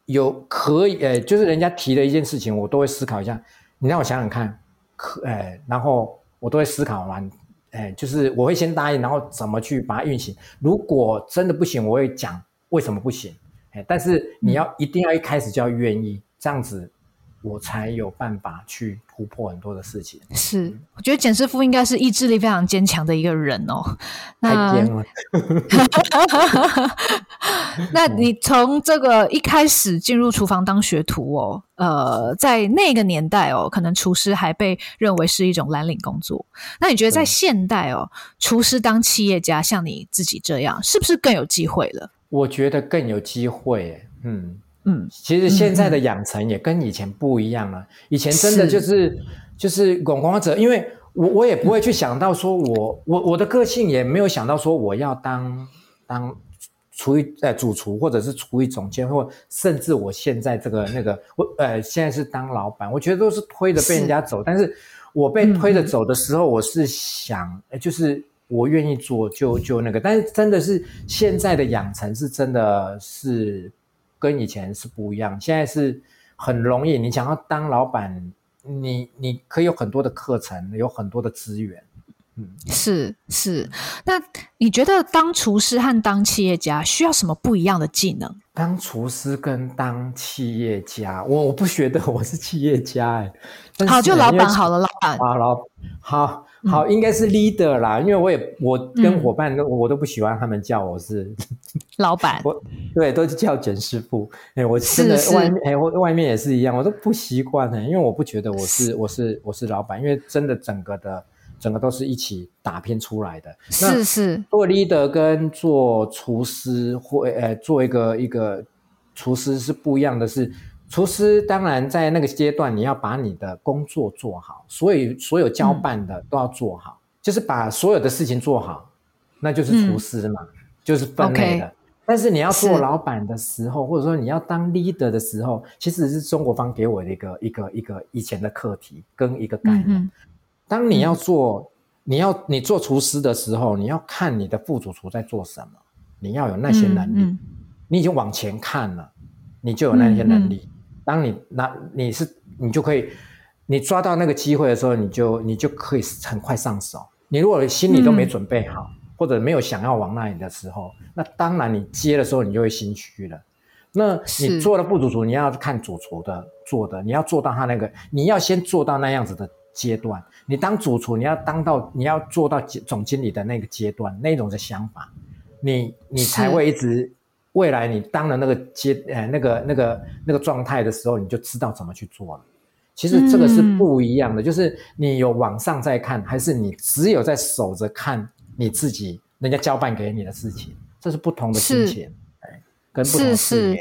有可以呃，就是人家提的一件事情，我都会思考一下。你让我想想看，可呃，然后我都会思考完，哎，就是我会先答应，然后怎么去把它运行。如果真的不行，我会讲为什么不行。哎但是你要一定要一开始就要愿意、嗯、这样子，我才有办法去突破很多的事情。是，我觉得简师傅应该是意志力非常坚强的一个人哦。*laughs* 太坚了。*laughs* 那你从这个一开始进入厨房当学徒哦，呃，在那个年代哦，可能厨师还被认为是一种蓝领工作。那你觉得在现代哦，厨师当企业家，像你自己这样，是不是更有机会了？我觉得更有机会，嗯嗯，其实现在的养成也跟以前不一样了。嗯、以前真的就是是就是广光者，因为我我也不会去想到说我，我我我的个性也没有想到说我要当当厨艺呃主厨，或者是厨艺总监，或甚至我现在这个那个我呃现在是当老板，我觉得都是推着被人家走。是但是我被推着走的时候，我是想，嗯、就是我愿意做就就那个，但是真的是现在的养成是真的是跟以前是不一样，现在是很容易，你想要当老板，你你可以有很多的课程，有很多的资源。嗯，是是，那你觉得当厨师和当企业家需要什么不一样的技能？当厨师跟当企业家，我我不觉得我是企业家哎、欸。好，就老板好了，老板。好，老好好，应该是 leader 啦，因为我也我跟伙伴都、嗯、我都不喜欢他们叫我是 *laughs* 老板，我对都是叫简师傅。哎、欸，我真的外面哎，我外面也是一样，我都不习惯哎，因为我不觉得我是我是我是老板，因为真的整个的。整个都是一起打拼出来的，是是。做 leader 跟做厨师或呃做一个一个厨师是不一样的是，是厨师当然在那个阶段你要把你的工作做好，所以所有交办的都要做好，嗯、就是把所有的事情做好，那就是厨师嘛，嗯、就是分类的。Okay, 但是你要做老板的时候，或者说你要当 leader 的时候，其实是中国方给我的一个一个一个以前的课题跟一个概念。当你要做，嗯、你要你做厨师的时候，你要看你的副主厨在做什么，你要有那些能力。你已经往前看了，你就有那些能力。当你拿你是你就可以，你抓到那个机会的时候，你就你就可以很快上手。你如果心里都没准备好，嗯、或者没有想要往那里的时候，那当然你接的时候你就会心虚了。那你做了副主厨，你要看主厨的做的，你要做到他那个，你要先做到那样子的阶段。你当主厨，你要当到，你要做到总经理的那个阶段，那种的想法，你你才会一直，是未来你当了那个阶，呃，那个那个那个状态的时候，你就知道怎么去做了。其实这个是不一样的，嗯、就是你有往上在看，还是你只有在守着看你自己人家交办给你的事情，这是不同的心情，哎是，跟不同的事业。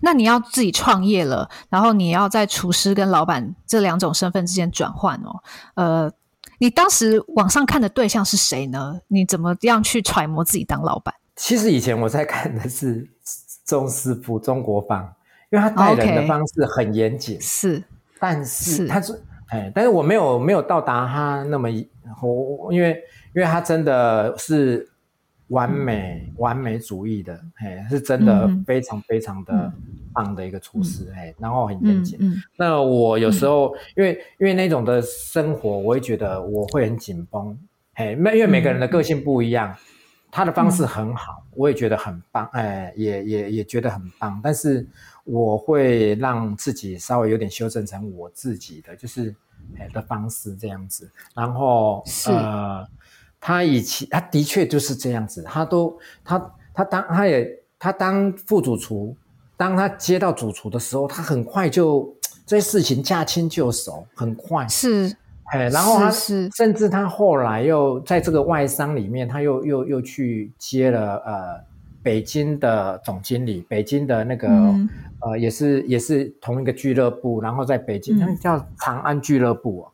那你要自己创业了，然后你要在厨师跟老板这两种身份之间转换哦。呃，你当时网上看的对象是谁呢？你怎么样去揣摩自己当老板？其实以前我在看的是钟师傅中国芳，因为他带人的方式很严谨，是，但是他是哎，但是我没有没有到达他那么，我因为因为他真的是。完美、嗯、完美主义的，哎，是真的非常非常的棒的一个厨师，哎、嗯，然后很严谨。那我有时候，嗯、因为因为那种的生活，我会觉得我会很紧绷，哎，那因为每个人的个性不一样，嗯、他的方式很好，嗯、我也觉得很棒，哎，也也也觉得很棒。但是我会让自己稍微有点修正成我自己的，就是哎的方式这样子，然后呃。他以前他的确就是这样子，他都他他当他也他当副主厨，当他接到主厨的时候，他很快就这些事情驾轻就熟，很快是，哎，然后他甚至他后来又在这个外商里面，他又又又去接了呃北京的总经理，北京的那个、嗯、呃也是也是同一个俱乐部，然后在北京、嗯、那叫长安俱乐部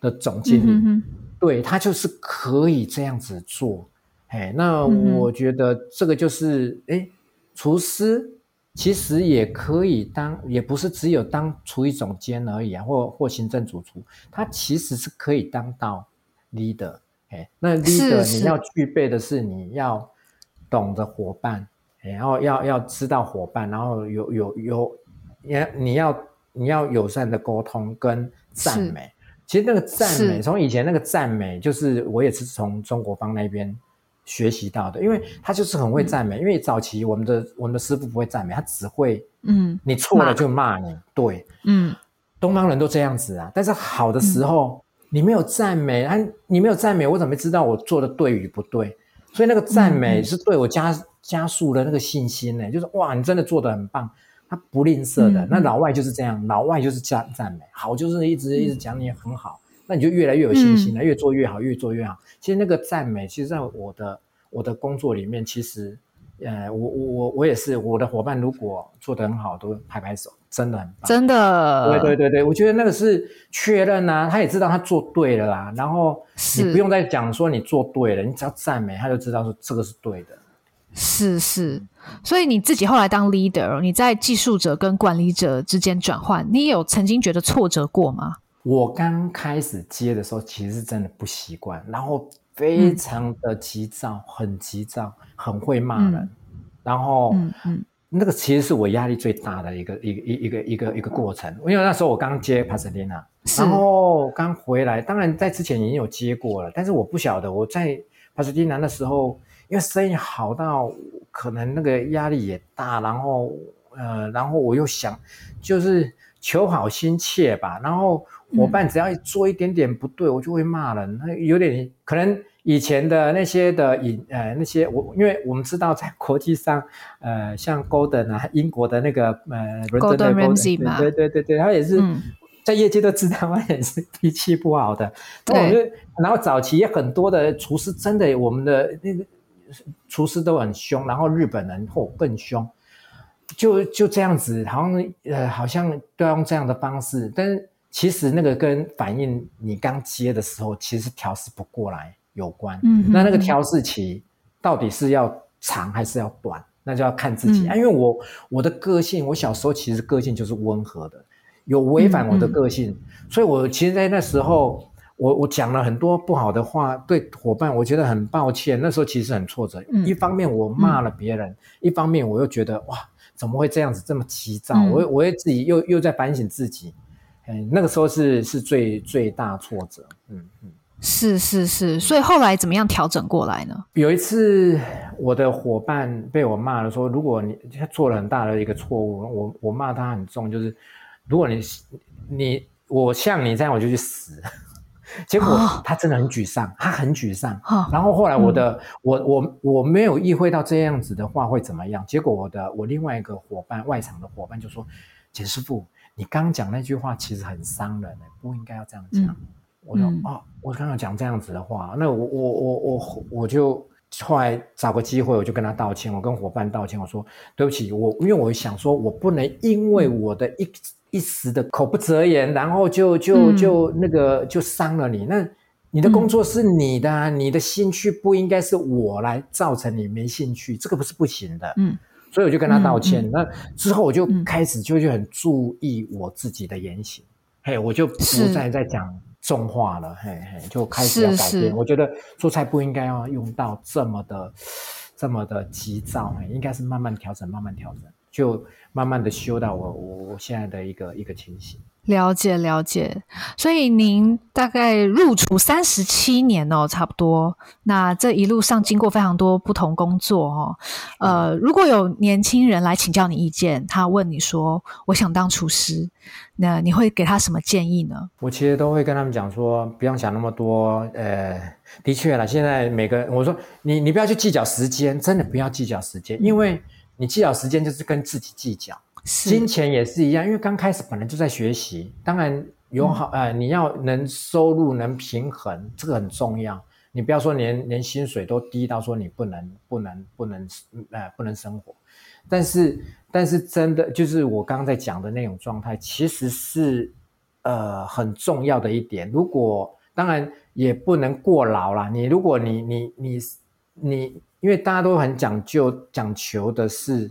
的总经理。嗯哼哼。对，他就是可以这样子做，哎，那我觉得这个就是，哎、嗯，厨师其实也可以当，也不是只有当厨艺总监而已啊，或或行政主厨，他其实是可以当到 leader，哎，那 leader 你要具备的是你要懂得伙伴，然后要要知道伙伴，然后有有有，也你要你要友善的沟通跟赞美。其实那个赞美，从以前那个赞美，就是我也是从中国方那边学习到的，因为他就是很会赞美。因为早期我们的我们的师傅不会赞美，他只会嗯，你错了就骂你，对，嗯，东方人都这样子啊。但是好的时候，你没有赞美，啊，你没有赞美，我怎么知道我做的对与不对？所以那个赞美是对我加加速了那个信心呢，就是哇，你真的做的很棒。他不吝啬的，嗯、那老外就是这样，老外就是加赞美，好就是一直一直讲你很好，嗯、那你就越来越有信心了，嗯、越做越好，越做越好。其实那个赞美，其实在我的我的工作里面，其实，呃，我我我我也是，我的伙伴如果做得很好，都拍拍手，真的很棒，真的，对对对对，我觉得那个是确认啊，他也知道他做对了啦，然后你不用再讲说你做对了，你只要赞美，他就知道说这个是对的。是是，所以你自己后来当 leader，你在技术者跟管理者之间转换，你有曾经觉得挫折过吗？我刚开始接的时候，其实是真的不习惯，然后非常的急躁，嗯、很急躁，很会骂人，嗯、然后嗯嗯，那个其实是我压力最大的一个一个一一个一个一个过程，因为那时候我刚接帕斯蒂娜，然后刚回来，当然在之前已经有接过了，但是我不晓得我在帕斯蒂娜的时候，因为生意好到可能那个压力也大，然后呃，然后我又想就是求好心切吧，然后。伙伴只要做一点点不对，我就会骂人。那有点可能以前的那些的引呃那些我，因为我们知道在国际上，呃，像 Golden 啊，英国的那个呃 Golden Ramsay 嘛，对对对对，他也是在业界都知道，他也是脾气不好的。对、嗯，然后早期也很多的厨师，真的我们的那个厨师都很凶，然后日本人或更凶，就就这样子，好像呃好像都要用这样的方式，但是。其实那个跟反应你刚接的时候，其实调试不过来有关。嗯，那那个调试期到底是要长还是要短，那就要看自己。嗯、啊，因为我我的个性，我小时候其实个性就是温和的，有违反我的个性，嗯嗯、所以我其实，在那时候，我我讲了很多不好的话，对伙伴，我觉得很抱歉。那时候其实很挫折，嗯、一方面我骂了别人，嗯、一方面我又觉得哇，怎么会这样子这么急躁？嗯、我我也自己又又在反省自己。嗯，那个时候是是最最大挫折，嗯嗯，是是是，所以后来怎么样调整过来呢？有一次，我的伙伴被我骂了，说如果你他做了很大的一个错误，我我骂他很重，就是如果你你我像你这样，我就去死。*laughs* 结果他真的很沮丧，哦、他很沮丧。哦、然后后来我的、嗯、我我我没有意会到这样子的话会怎么样。结果我的我另外一个伙伴外场的伙伴就说：“简师傅。”你刚刚讲那句话其实很伤人，不应该要这样讲。嗯、我说、嗯、哦，我刚刚讲这样子的话，那我我我我我就后来找个机会，我就跟他道歉，我跟伙伴道歉，我说对不起，我因为我想说，我不能因为我的一、嗯、一时的口不择言，然后就就就那个就伤了你。那你的工作是你的，嗯、你的兴趣不应该是我来造成你没兴趣，这个不是不行的。嗯。所以我就跟他道歉。那之后我就开始就就很注意我自己的言行，嗯、嘿，我就不再再讲重话了，嘿嘿，就开始要改变。是是我觉得做菜不应该要用到这么的这么的急躁，应该是慢慢调整，慢慢调整，就慢慢的修到我我我现在的一个一个情形。了解了解，所以您大概入厨三十七年哦，差不多。那这一路上经过非常多不同工作哦，呃，如果有年轻人来请教你意见，他问你说：“我想当厨师”，那你会给他什么建议呢？我其实都会跟他们讲说，不用想那么多。呃，的确啦，现在每个我说你你不要去计较时间，真的不要计较时间，因为你计较时间就是跟自己计较。金钱也是一样，因为刚开始本来就在学习，当然有好、嗯、呃，你要能收入能平衡，这个很重要。你不要说连连薪水都低到说你不能不能不能呃不能生活，但是但是真的就是我刚刚在讲的那种状态，其实是呃很重要的一点。如果当然也不能过劳啦，你如果你你你你，因为大家都很讲究讲求的是。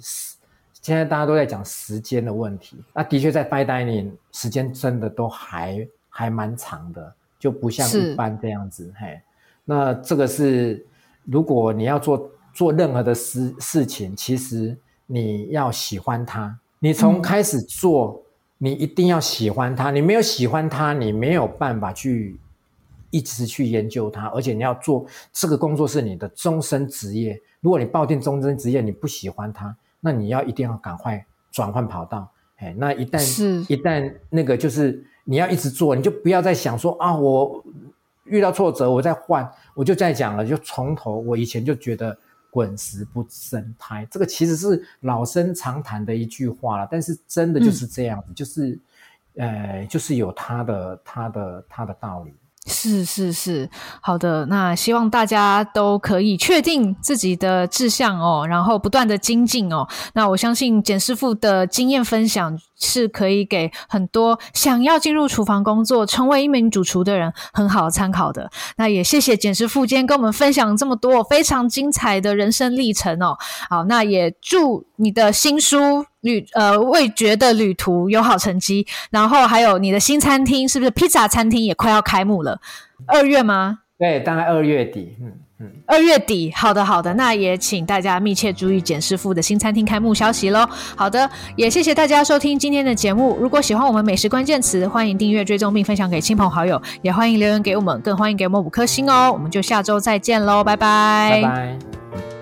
现在大家都在讲时间的问题，那的确在 fine dining 时间真的都还还蛮长的，就不像一般这样子。嘿，那这个是如果你要做做任何的事事情，其实你要喜欢它。你从开始做，嗯、你一定要喜欢它。你没有喜欢它，你没有办法去一直去研究它。而且你要做这个工作是你的终身职业。如果你抱定终身职业，你不喜欢它。那你要一定要赶快转换跑道，哎，那一旦是一旦那个就是你要一直做，你就不要再想说啊，我遇到挫折我再换，我就再讲了，就从头。我以前就觉得滚石不生苔，这个其实是老生常谈的一句话了，但是真的就是这样子，嗯、就是呃，就是有它的它的它的道理。是是是，好的。那希望大家都可以确定自己的志向哦，然后不断的精进哦。那我相信简师傅的经验分享是可以给很多想要进入厨房工作、成为一名主厨的人很好的参考的。那也谢谢简师傅今天跟我们分享这么多非常精彩的人生历程哦。好，那也祝你的新书旅呃味觉的旅途有好成绩，然后还有你的新餐厅是不是披萨餐厅也快要开幕了？二月吗？对，大概二月底。嗯嗯，二月底。好的好的，那也请大家密切注意简师傅的新餐厅开幕消息喽。好的，也谢谢大家收听今天的节目。如果喜欢我们美食关键词，欢迎订阅追踪并分享给亲朋好友，也欢迎留言给我们，更欢迎给我们五颗星哦。我们就下周再见喽，拜拜。拜拜。